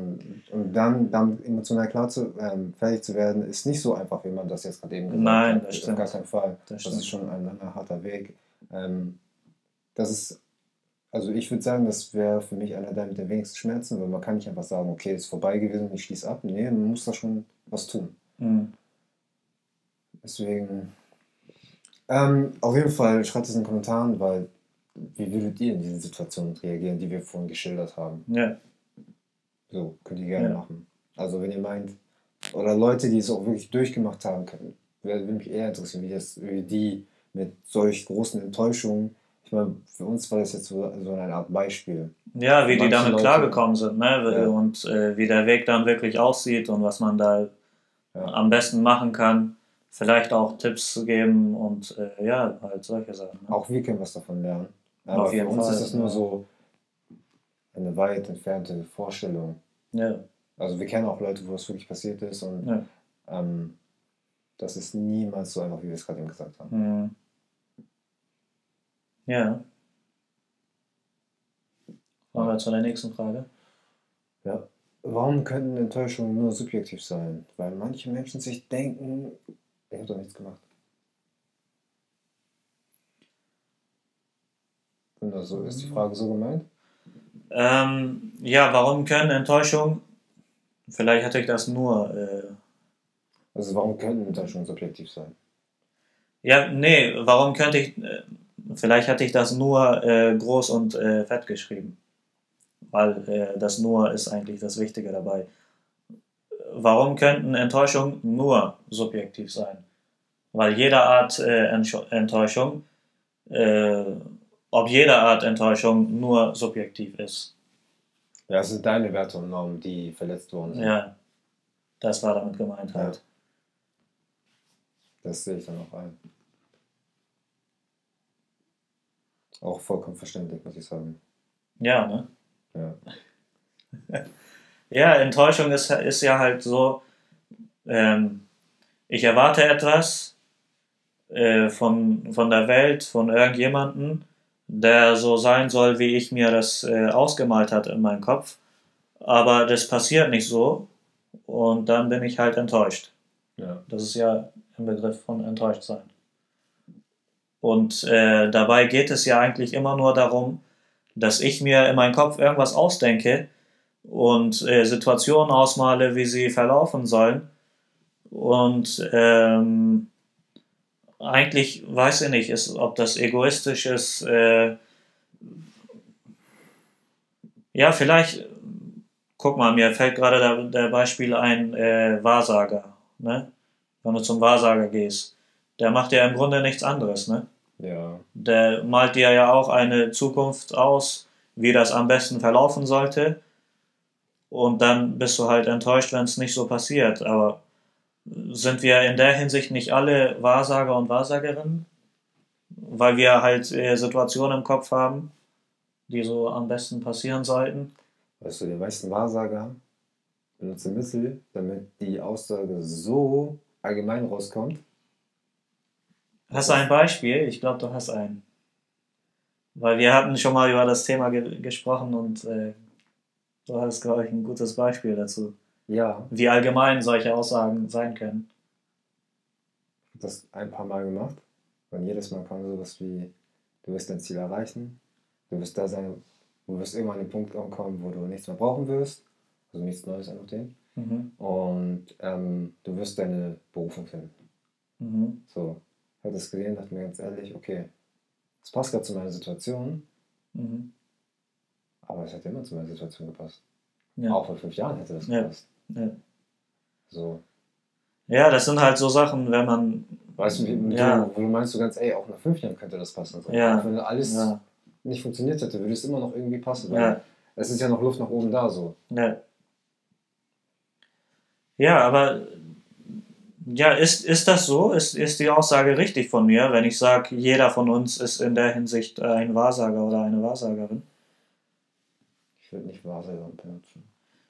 und dann, dann emotional klar zu, ähm, fertig zu werden, ist nicht so einfach, wie man das jetzt gerade eben gesagt Nein, hat. das Auf stimmt. gar keinen Fall. Das Das, ist schon ein langer, harter Weg. Ähm, das ist, also ich würde sagen, das wäre für mich einer der mit den wenigsten Schmerzen, weil man kann nicht einfach sagen, okay, ist vorbei gewesen, ich schließe ab. Nee, man muss da schon was tun. Mhm. Deswegen, ähm, auf jeden Fall schreibt es in den Kommentaren, weil wie würdet ihr in diesen Situationen reagieren, die wir vorhin geschildert haben? Ja, So, könnt ihr gerne Ja. machen. Also wenn ihr meint, oder Leute, die es auch wirklich durchgemacht haben, können, würde mich eher interessieren, wie, das, wie die mit solch großen Enttäuschungen, ich meine, für uns war das jetzt so, so eine Art Beispiel. ja wie die Manche damit Leute- klargekommen sind ne? Ja. und äh, wie der Weg dann wirklich aussieht und was man da Ja. am besten machen kann. Vielleicht auch Tipps zu geben und äh, ja, halt solche Sachen. Ne? Auch wir können was davon lernen. Aber für uns Fall, ist das nur so eine weit entfernte Vorstellung. Ja, Also wir kennen auch Leute, wo es wirklich passiert ist und ja. ähm, das ist niemals so einfach, wie wir es gerade eben gesagt haben. Mhm. Ja. Kommen wir zu der nächsten Frage. Ja. Warum könnten Enttäuschungen nur subjektiv sein? Weil manche Menschen sich denken, ich habe doch nichts gemacht. Das so ist, die Frage so gemeint? Ähm, ja, warum können Enttäuschungen, vielleicht hatte ich das nur, äh, Also warum könnten Enttäuschungen subjektiv sein? ja, nee, warum könnte ich, äh, vielleicht hatte ich das nur äh, groß und äh, fett geschrieben. Weil äh, das nur ist eigentlich das Wichtige dabei. Warum könnten Enttäuschungen nur subjektiv sein? Weil jede Art Enttäuschung, ob jede Art Enttäuschung nur subjektiv ist. Ja, es sind deine Werte und Normen, die verletzt worden sind. Ja, das war damit gemeint halt. Das sehe ich dann auch ein. Auch vollkommen verständlich, muss ich sagen. Ja, ne? Ja. Ja, Enttäuschung ist, ist ja halt so, ähm, ich erwarte etwas äh, von, von der Welt, von irgendjemanden, der so sein soll, wie ich mir das äh, ausgemalt hat in meinem Kopf. Aber das passiert nicht so und dann bin ich halt enttäuscht. Ja. Das ist ja im Begriff von enttäuscht sein. Und äh, dabei geht es ja eigentlich immer nur darum, dass ich mir in meinem Kopf irgendwas ausdenke und äh, Situationen ausmale, wie sie verlaufen sollen. Und ähm, eigentlich weiß ich nicht, ist, ob das egoistisch ist. Äh, ja, vielleicht, guck mal, mir fällt gerade der, der Beispiel ein äh, Wahrsager. Ne? Wenn du zum Wahrsager gehst, der macht ja im Grunde nichts anderes. Ne? Ja. Der malt dir ja auch eine Zukunft aus, wie das am besten verlaufen sollte. Und dann bist du halt enttäuscht, wenn es nicht so passiert. Aber sind wir in der Hinsicht nicht alle Wahrsager und Wahrsagerinnen? Weil wir halt äh, Situationen im Kopf haben, die so am besten passieren sollten. Weißt du, die meisten Wahrsager benutzen Mittel, damit die Aussage so allgemein rauskommt. Hast du ein Beispiel? Ich glaube, du hast einen. Weil wir hatten schon mal über das Thema ge gesprochen und äh, du hast, glaube ich, ein gutes Beispiel dazu. Ja, wie allgemein solche Aussagen sein können. ich habe das ein paar Mal gemacht. Und jedes Mal kam sowas wie, du wirst dein Ziel erreichen, du wirst da sein, du wirst irgendwann an den Punkt kommen, wo du nichts mehr brauchen wirst. Also nichts Neues an dem. Mhm. Und ähm, du wirst deine Berufung finden. Mhm. So, ich habe das gesehen, dachte mir ganz ehrlich, okay, das passt gerade zu meiner Situation, Mhm. aber es hat immer zu meiner Situation gepasst. Ja. Auch vor fünf Jahren hätte das Ja. gepasst. Ja. So, ja, das sind halt so Sachen, wenn man. weißt du, wie, Ja. du, wo du meinst, du ganz, ey, auch nach fünf Jahren könnte das passen. So. Ja. Wenn alles Ja, nicht funktioniert hätte, würde es immer noch irgendwie passen. Weil ja, es ist ja noch Luft nach oben da, so. ja. Ja, aber. Ja, ist, ist das so? Ist, ist die Aussage richtig von mir, wenn ich sage, jeder von uns ist in der Hinsicht ein Wahrsager oder eine Wahrsagerin? Ich würde nicht Wahrsager benutzen.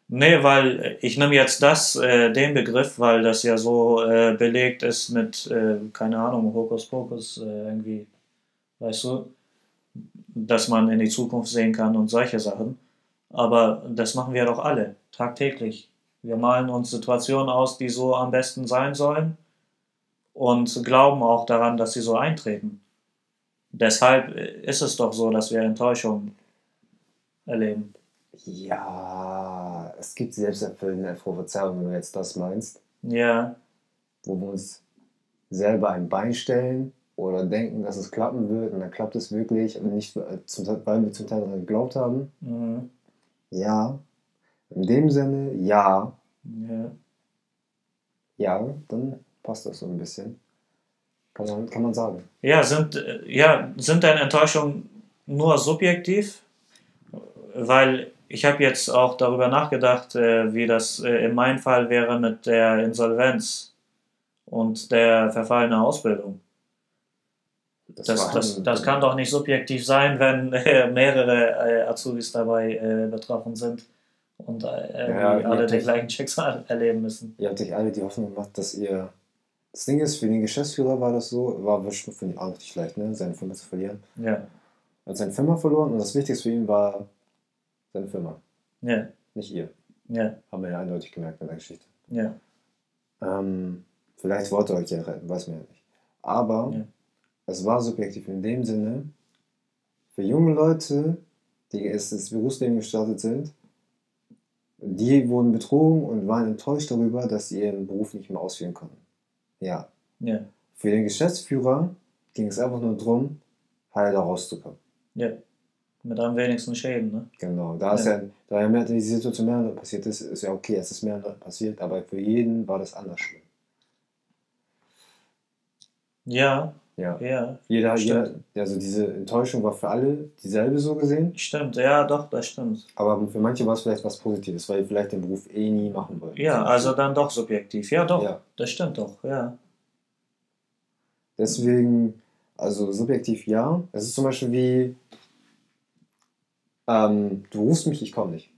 Nee, weil ich nehme jetzt das, äh, den Begriff, weil das ja so äh, belegt ist mit, äh, keine Ahnung, Hokuspokus äh, irgendwie, weißt du, dass man in die Zukunft sehen kann und solche Sachen. Aber das machen wir doch alle, tagtäglich. Wir malen uns Situationen aus, die so am besten sein sollen und glauben auch daran, dass sie so eintreten. Deshalb äh, ist es doch so, dass wir Enttäuschungen erleben. Ja, es gibt selbsterfüllende Prophezeiungen, wenn du jetzt das meinst, Ja, wo wir uns selber ein Bein stellen oder denken, dass es klappen wird und dann klappt es wirklich und nicht, äh, zum Teil, weil wir zum Teil daran geglaubt haben. mhm. Ja, in dem Sinne, ja, ja. ja, dann passt das so ein bisschen. Kann man, kann man sagen. Ja, sind, äh, ja, sind deine Enttäuschungen nur subjektiv? Weil ich habe jetzt auch darüber nachgedacht, äh, wie das äh, in meinem Fall wäre mit der Insolvenz und der verfallenen Ausbildung. Das, das, das, das, kann doch nicht subjektiv sein, wenn äh, mehrere äh, Azubis dabei äh, betroffen sind und äh, ja, alle den gleichen Schicksal erleben müssen. Ihr habt euch alle die Hoffnung gemacht, dass ihr. Das Ding ist, für den Geschäftsführer war das so, war für ihn auch nicht leicht, ne? seine Firma zu verlieren. Ja. Er hat seine Firma verloren und das Wichtigste für ihn war seine Firma. Ja. Nicht ihr. Ja. Haben wir ja eindeutig gemerkt in der Geschichte. Ja. Ähm, vielleicht wollte er euch ja retten, weiß man ja nicht. Aber ja. es war subjektiv in dem Sinne, für junge Leute, die erst ins Berufsleben gestartet sind, die wurden betrogen und waren enttäuscht darüber, dass sie ihren Beruf nicht mehr ausführen konnten. Ja. ja. Für den Geschäftsführer ging es einfach nur darum, heil da rauszukommen. Ja. Mit am wenigsten Schäden, ne? Genau. Da, ja. Ist ja, da ja mehr, die Situation mehr passiert ist, ist ja okay, es ist mehr passiert, aber für jeden war das anders schlimm. Ja. Ja. ja jeder, jeder, also diese Enttäuschung war für alle dieselbe so gesehen. Stimmt, ja, doch, das stimmt. Aber für manche war es vielleicht was Positives, weil vielleicht den Beruf eh nie machen wollten. Ja, also dann doch subjektiv. Ja, doch, ja. das stimmt doch, ja. Deswegen, also subjektiv ja. Es ist zum Beispiel wie, ähm, du rufst mich, ich komme nicht.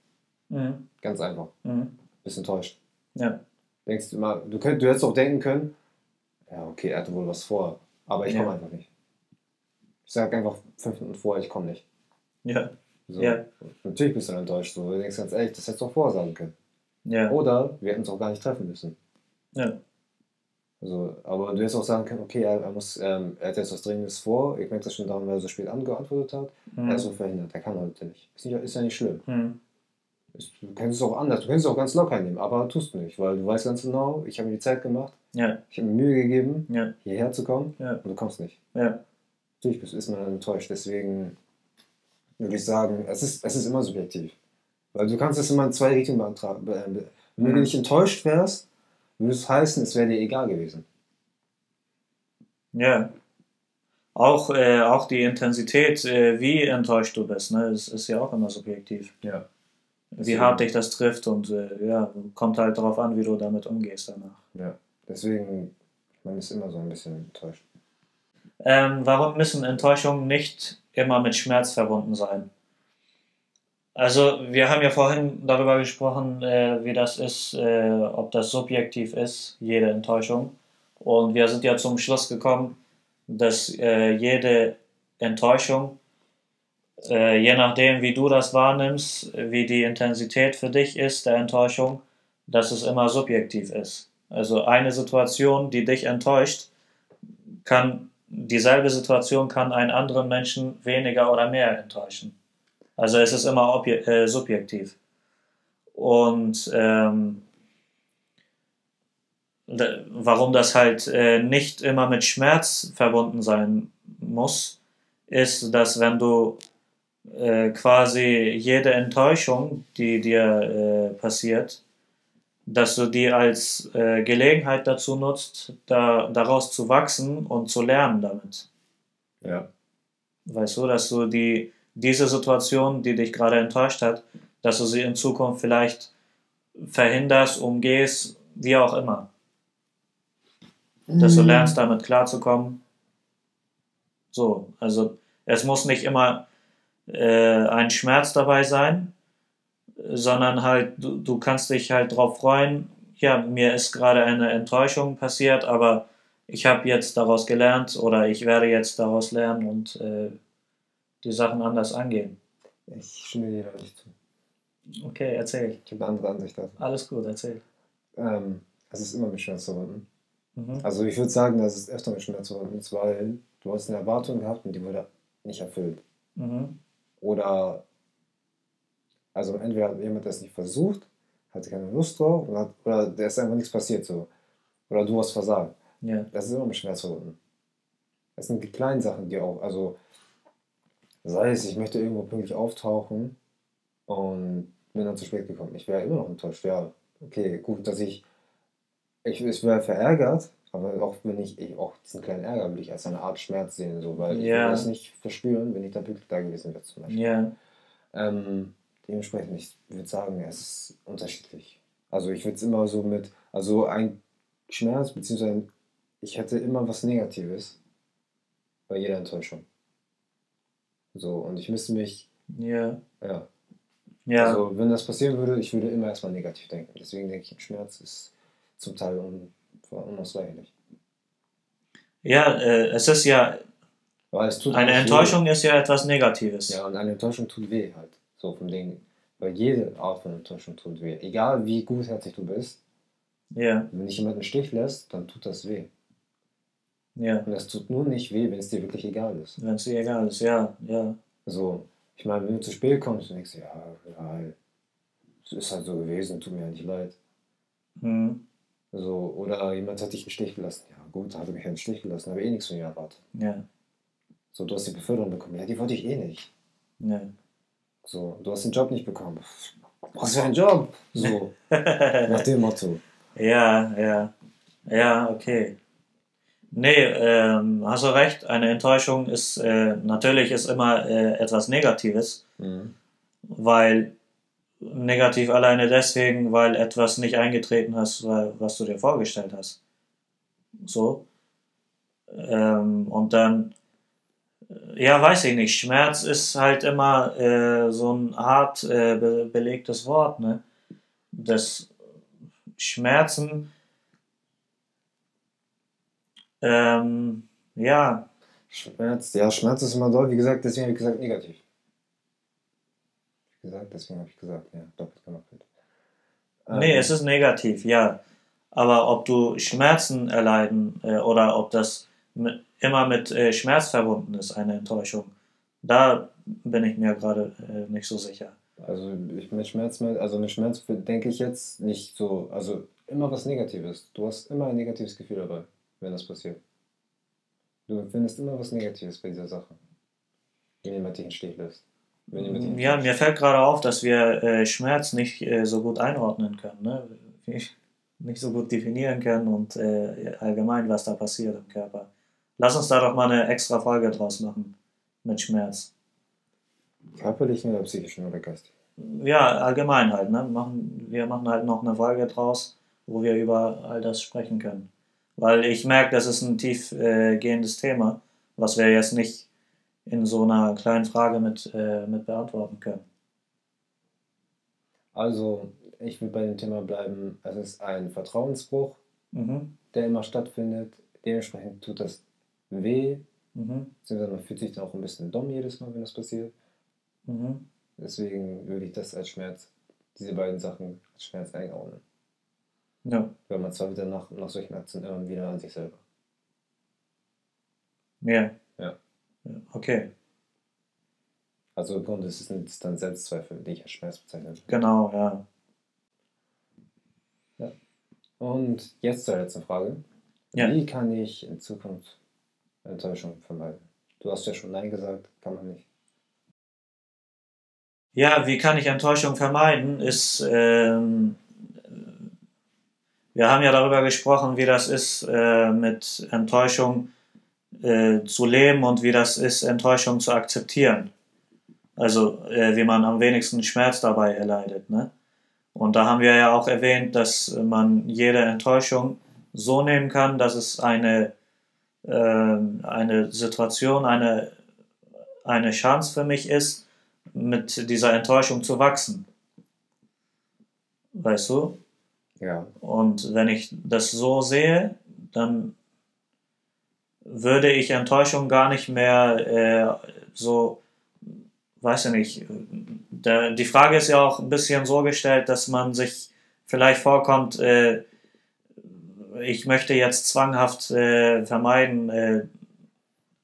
Mhm. Ganz einfach. Mhm. Bist enttäuscht. Ja. Denkst du immer, du, könnt, du hättest auch denken können, ja, okay, er hatte wohl was vor, aber ich ja. komme einfach nicht. Ich sage einfach fünf Minuten vorher, ich komme nicht. Ja. So. ja. Natürlich bist du dann enttäuscht. So. Du denkst ganz ehrlich, das hättest du auch vorher sagen können. Ja. Oder wir hätten es auch gar nicht treffen müssen. Ja. Also, aber du hättest auch sagen können, okay, er, er muss, ähm, er hat jetzt was Dringendes vor, ich merke das schon daran, weil er so spät angeantwortet hat. Mhm. Er ist so verhindert, er kann heute nicht. Ist, nicht, ist ja nicht schlimm. Mhm. Du könntest es auch anders, du könntest es auch ganz locker nehmen, aber tust du nicht, weil du weißt ganz genau, ich habe mir die Zeit gemacht, ja. ich habe mir Mühe gegeben, ja. hierher zu kommen ja. und du kommst nicht. Ja. Natürlich bist, ist man dann enttäuscht, deswegen würde ich sagen, es ist, es ist immer subjektiv. Weil du kannst es immer in zwei Richtungen beantragen. Wenn mhm. du nicht enttäuscht wärst, würde es heißen, es wäre dir egal gewesen. Ja. Auch, äh, auch die Intensität, äh, wie enttäuscht du bist, ne, ist, ist ja auch immer subjektiv. Ja. Wie hart dich das trifft und äh, ja, kommt halt darauf an, wie du damit umgehst danach. Ja, deswegen, man ist immer so ein bisschen enttäuscht. Ähm, warum müssen Enttäuschungen nicht immer mit Schmerz verbunden sein? Also, wir haben ja vorhin darüber gesprochen, äh, wie das ist, äh, ob das subjektiv ist, jede Enttäuschung. Und wir sind ja zum Schluss gekommen, dass äh, jede Enttäuschung, äh, je nachdem, wie du das wahrnimmst, wie die Intensität für dich ist, der Enttäuschung, dass es immer subjektiv ist. Also, eine Situation, die dich enttäuscht, kann, dieselbe Situation kann einen anderen Menschen weniger oder mehr enttäuschen. Also es ist immer äh, subjektiv. Und ähm, warum das halt äh, nicht immer mit Schmerz verbunden sein muss, ist, dass wenn du äh, quasi jede Enttäuschung, die dir äh, passiert, dass du die als äh, Gelegenheit dazu nutzt, da, daraus zu wachsen und zu lernen damit. Ja. Weißt du, dass du die diese Situation, die dich gerade enttäuscht hat, dass du sie in Zukunft vielleicht verhinderst, umgehst, wie auch immer. Dass du mhm. lernst, damit klarzukommen. So, also es muss nicht immer äh, ein Schmerz dabei sein, sondern halt, du, du kannst dich halt darauf freuen, ja, mir ist gerade eine Enttäuschung passiert, aber ich habe jetzt daraus gelernt oder ich werde jetzt daraus lernen und äh, die Sachen anders angehen. Ich stimme dir da nicht zu. Okay, erzähl. Ich habe eine andere Ansicht dazu. Alles gut, erzähl. Ähm, es ist immer mit Schmerz verbunden. Mhm. Also ich würde sagen, dass es öfter mit Schmerz verbunden ist, weil du hast eine Erwartung gehabt und die wurde nicht erfüllt. Mhm. Oder also entweder hat jemand das nicht versucht, hatte keine Lust drauf oder, oder der ist einfach nichts passiert so. Oder du hast versagt. Ja. Das ist immer mit Schmerz verbunden. Das sind die kleinen Sachen, die auch, also Sei es, ich möchte irgendwo pünktlich auftauchen und bin dann zu spät gekommen. Ich wäre immer noch enttäuscht. Ja, okay, gut, dass ich. Ich, ich wäre verärgert, aber auch wenn ich, ich, auch diesen kleinen Ärger würde ich als eine Art Schmerz sehen, so, weil ja. ich würde das nicht verspüren, wenn ich dann pünktlich da gewesen wäre zum Beispiel. Ja. Ähm, dementsprechend, ich würde sagen, es ist unterschiedlich. Also ich würde es immer so mit, also ein Schmerz, beziehungsweise ich hätte immer was Negatives bei jeder Enttäuschung. So, und ich müsste mich, Ja. ja, Ja. also wenn das passieren würde, ich würde immer erstmal negativ denken. Deswegen denke ich, Schmerz ist zum Teil un unausweichlich. ja, äh, es ist ja, Weil es tut eine auch weh. Enttäuschung ist ja etwas Negatives. Ja, und eine Enttäuschung tut weh halt. So vom Ding. Weil jede Art von Enttäuschung tut weh. Egal wie gutherzig du bist, Ja, wenn dich jemand einen Stich lässt, dann tut das weh. Ja. Und das tut nur nicht weh, wenn es dir wirklich egal ist. Wenn es dir egal ist, ja, ja. So, ich meine, wenn du zu spät kommst, dann denkst du, ja, ja, es ist halt so gewesen, tut mir ja nicht leid. Hm. So, oder jemand hat dich einen Stich gelassen. Ja, gut, hat er mich einen Stich gelassen, habe eh nichts von mir erwartet. Ja, So, du hast die Beförderung bekommen. Ja, die wollte ich eh nicht. ja. So, du hast den Job nicht bekommen. Was für ein Job? So, nach dem Motto. Ja, ja. Ja, okay. Nee, ähm, hast du recht. Eine Enttäuschung ist äh, natürlich ist immer äh, etwas Negatives, Mhm. weil negativ alleine deswegen, weil etwas nicht eingetreten hast, was du dir vorgestellt hast. So. Ähm, und dann, äh, ja, weiß ich nicht. Schmerz ist halt immer äh, so ein hart äh, be belegtes Wort, ne? Das Schmerzen, ähm, ja, Schmerz, ja, Schmerz ist immer doll. Wie gesagt, deswegen habe ich gesagt negativ. Wie gesagt, deswegen habe ich gesagt, ja, doppelt gemoppelt. Nee, es ist negativ, ja. Aber ob du Schmerzen erleiden äh, oder ob das mit, immer mit äh, Schmerz verbunden ist, eine Enttäuschung, da bin ich mir gerade äh, nicht so sicher. Also ich mit Schmerz, also mit Schmerz denke ich jetzt nicht so, also immer was Negatives. Du hast immer ein negatives Gefühl dabei, wenn das passiert. Du findest immer was Negatives bei dieser Sache. Wenn jemand dich in Stich lässt. Ja, mir fällt gerade auf, dass wir äh, Schmerz nicht äh, so gut einordnen können, ne? nicht so gut definieren können und äh, allgemein, was da passiert im Körper. Lass uns da doch mal eine extra Folge draus machen mit Schmerz. Körperlichen oder psychischen oder geistigen? Ja, allgemein halt. Ne? Machen, wir machen halt noch eine Folge draus, wo wir über all das sprechen können. Weil ich merke, das ist ein tief äh, Thema, was wir jetzt nicht in so einer kleinen Frage mit, äh, mit beantworten können. Also, ich will bei dem Thema bleiben, es ist ein Vertrauensbruch, Mhm. der immer stattfindet. Dementsprechend tut das weh, Mhm. beziehungsweise man fühlt sich dann auch ein bisschen dumm jedes Mal, wenn das passiert. Mhm. Deswegen würde ich das als Schmerz, diese beiden Sachen als Schmerz einordnen. Ja. Weil man zwar wieder nach, nach solchen Aktionen immer wieder an sich selber. Ja. Ja. Ja, Okay, Also im Grunde ist es dann Selbstzweifel, die ich als Schmerz bezeichne. genau, ja. Und jetzt zur letzten Frage. Ja. Wie kann ich in Zukunft Enttäuschung vermeiden? Du hast ja schon Nein gesagt, kann man nicht. Ja, wie kann ich Enttäuschung vermeiden, ist, ähm, wir haben ja darüber gesprochen, wie das ist, äh, mit Enttäuschung äh, zu leben und wie das ist, Enttäuschung zu akzeptieren. Also, äh, wie man am wenigsten Schmerz dabei erleidet. Ne? Und da haben wir ja auch erwähnt, dass man jede Enttäuschung so nehmen kann, dass es eine, ähm, eine Situation, eine, eine Chance für mich ist, mit dieser Enttäuschung zu wachsen. Weißt du? Ja. Und wenn ich das so sehe, dann würde ich Enttäuschung gar nicht mehr äh, so, weiß ich nicht. Da, die Frage ist ja auch ein bisschen so gestellt, dass man sich vielleicht vorkommt, äh, ich möchte jetzt zwanghaft äh, vermeiden, äh,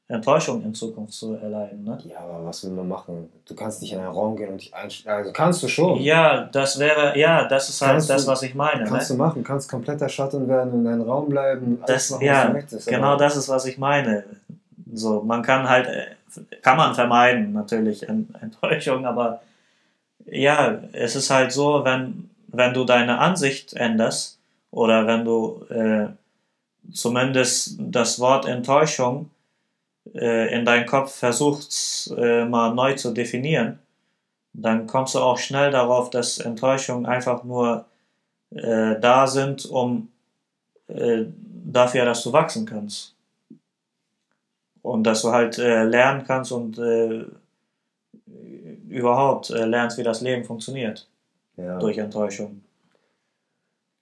Enttäuschung in Zukunft zu erleiden. Ne? Ja, aber was will man machen? Du kannst nicht in einen Raum gehen und dich einstellen. Also kannst du schon. Ja, das wäre, ja, das ist halt Kannst das, du- was ich meine. Kannst Ne? du machen, kannst komplett erschattet werden und in einem Raum bleiben. alles Das, machen, ja, du möchtest, genau das ist, was ich meine. So, man kann halt, äh, kann man vermeiden, natürlich, Ent- Enttäuschung, aber ja, es ist halt so, wenn, wenn du deine Ansicht änderst oder wenn du äh, zumindest das Wort Enttäuschung äh, in deinem Kopf versuchst, äh, mal neu zu definieren, dann kommst du auch schnell darauf, dass Enttäuschungen einfach nur äh, da sind, um äh, dafür, dass du wachsen kannst. Und dass du halt äh, lernen kannst und überhaupt lernst, wie das Leben funktioniert Ja. durch Enttäuschung.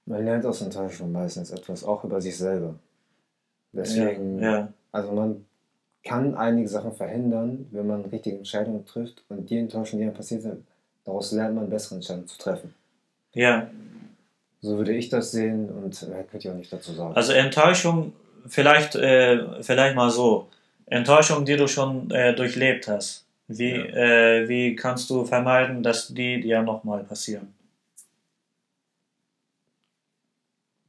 Man lernt aus Enttäuschung meistens etwas, auch über sich selber. Deswegen, Ja, ja, also man kann einige Sachen verhindern, wenn man richtige Entscheidungen trifft und die Enttäuschungen, die einem passiert sind, daraus lernt man bessere Entscheidungen zu treffen. ja. So würde ich das sehen und mehr könnt ihr auch nicht dazu sagen. Also Enttäuschung, vielleicht, äh, vielleicht mal so. Enttäuschung, die du schon äh, durchlebt hast. Wie, Ja. äh, wie kannst du vermeiden, dass die dir nochmal passieren?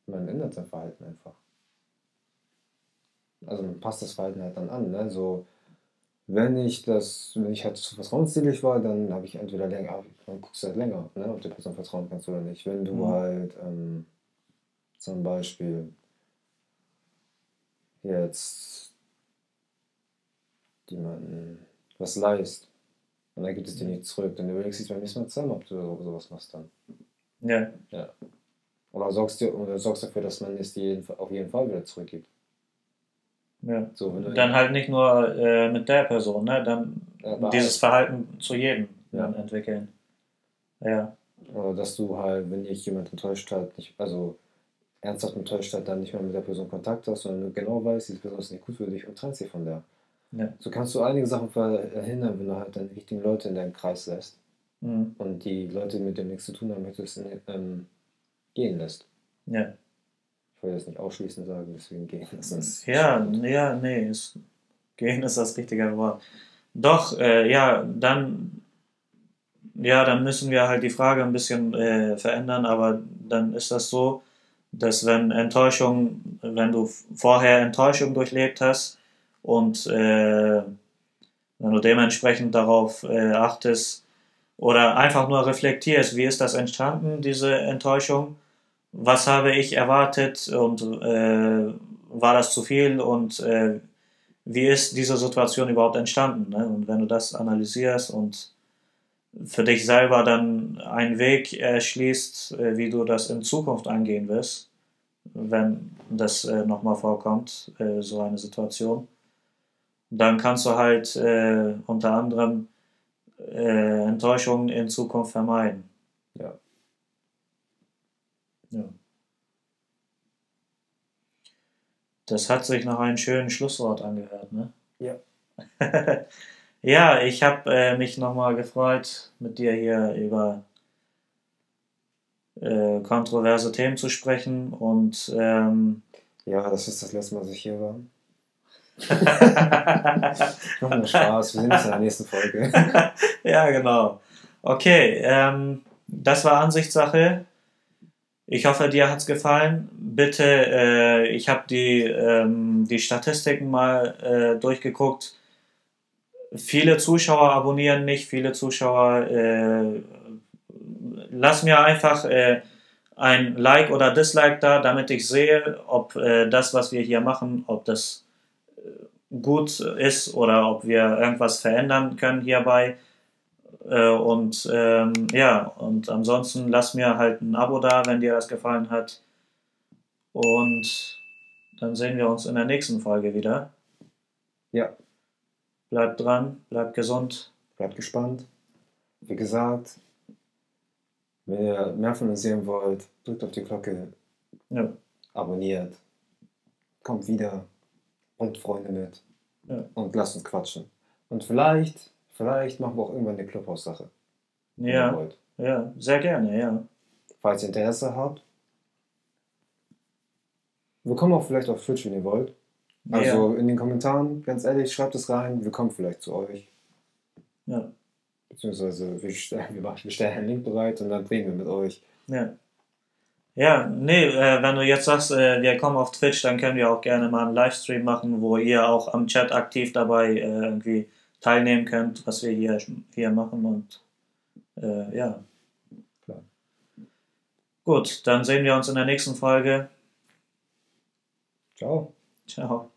man ändert sein Verhalten einfach. Also man passt das Verhalten halt dann an. Ne? So, wenn ich das, wenn ich halt zu vertrauenswürdig war, dann habe ich entweder länger, dann guckst du halt länger, ne? ob der Person vertrauen kannst oder nicht. Wenn du Mhm. halt ähm, zum Beispiel jetzt jemanden was leist und dann gibt es dir nicht zurück, dann überlegst du dich beim nächsten Mal zweimal, ob du so- sowas machst dann. Ja, Oder sorgst, dir, oder sorgst dafür, dass man es dir auf jeden Fall wieder zurückgibt. Ja. So, wenn du Dann halt nicht nur äh, mit der Person, ne? Dann Ja, dieses Verhalten zu jedem Ja. dann entwickeln. Ja, Oder dass du halt, wenn dich jemand enttäuscht hat, nicht, also ernsthaft enttäuscht hat, dann nicht mehr mit der Person Kontakt hast, sondern du genau weißt, diese Person ist nicht gut für dich und trennst dich von der. Ja. So kannst du einige Sachen verhindern, wenn du halt dann richtigen Leute in deinem Kreis lässt mhm. und die Leute, mit denen nichts zu tun haben möchtest, ähm, gehen lässt. ja. Ich wollte jetzt nicht ausschließend sagen, deswegen gehen lassen. ist Ja, ja, nee, ist, gehen ist das richtige Wort. Doch, äh, ja, dann, ja, dann müssen wir halt die Frage ein bisschen äh, verändern, aber dann ist das so, dass wenn Enttäuschung, wenn du vorher Enttäuschung durchlebt hast und äh, wenn du dementsprechend darauf äh, achtest oder einfach nur reflektierst, wie ist das entstanden, diese Enttäuschung, was habe ich erwartet und äh, war das zu viel und äh, wie ist diese Situation überhaupt entstanden? Ne? Und wenn du das analysierst und für dich selber dann einen Weg erschließt, äh, wie du das in Zukunft angehen wirst, wenn das äh, nochmal vorkommt, äh, so eine Situation, dann kannst du halt äh, unter anderem äh, Enttäuschungen in Zukunft vermeiden. Ja. Ja. Das hat sich nach einem schönen Schlusswort angehört, ne? Ja. ja, ich habe äh, mich nochmal gefreut, mit dir hier über äh, kontroverse Themen zu sprechen und ähm, Ja, das ist das letzte Mal, dass ich hier war. Nur Spaß, wir sehen uns in der nächsten Folge. ja, genau. Okay, ähm, das war Ansichtssache. Ich hoffe, dir hat's gefallen. Bitte, äh, ich habe die, ähm, die Statistiken mal äh, durchgeguckt. Viele Zuschauer abonnieren nicht, viele Zuschauer. Äh, lass mir einfach äh, ein Like oder Dislike da, damit ich sehe, ob äh, das, was wir hier machen, ob das äh, gut ist oder ob wir irgendwas verändern können hierbei. Äh, und ähm, ja, und ansonsten lass mir halt ein Abo da, wenn dir das gefallen hat. Und dann sehen wir uns in der nächsten Folge wieder. Ja, Bleibt dran, bleibt gesund. bleibt gespannt. Wie gesagt, wenn ihr mehr von uns sehen wollt, drückt auf die Glocke, Ja, abonniert, kommt wieder, bringt Freunde mit Ja. und lasst uns quatschen. Und vielleicht, vielleicht machen wir auch irgendwann eine Clubhouse-Sache. wenn ihr ja, wollt. ja, sehr gerne, ja. Falls ihr Interesse habt. Wir kommen auch vielleicht auf Twitch, wenn ihr wollt. Also in den Kommentaren, ganz ehrlich, schreibt es rein. Wir kommen vielleicht zu euch. ja, Beziehungsweise wir stellen, wir stellen einen Link bereit und dann reden wir mit euch. ja. Ja, nee, äh, wenn du jetzt sagst, äh, wir kommen auf Twitch, dann können wir auch gerne mal einen Livestream machen, wo ihr auch am Chat aktiv dabei äh, irgendwie teilnehmen könnt, was wir hier, hier machen und äh, ja. Klar. Gut, dann sehen wir uns in der nächsten Folge. Ciao. Ciao.